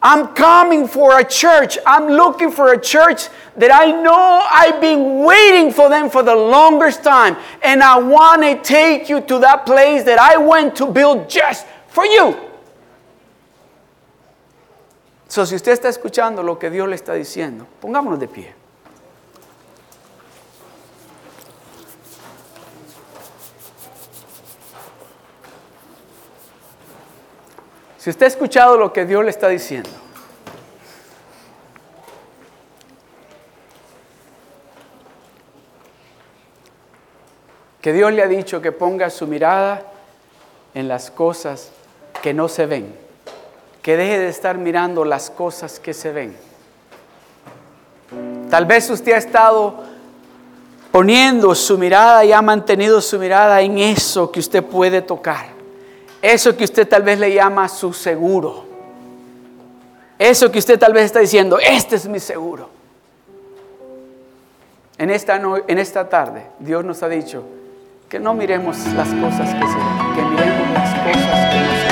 I'm coming for a church. I'm looking for a church that I know I've been waiting for them for the longest time. And I want to take you to that place that I went to build just for you. So, si usted está escuchando lo que Dios le está diciendo, pongámonos de pie. Si usted ha escuchado lo que Dios le está diciendo, que Dios le ha dicho que ponga su mirada en las cosas que no se ven, que deje de estar mirando las cosas que se ven. Tal vez usted ha estado poniendo su mirada y ha mantenido su mirada en eso que usted puede tocar. Eso que usted tal vez le llama su seguro. Eso que usted tal vez está diciendo, este es mi seguro. En esta, en esta tarde Dios nos ha dicho que no miremos las cosas que se ven, que miremos las cosas que no se ven.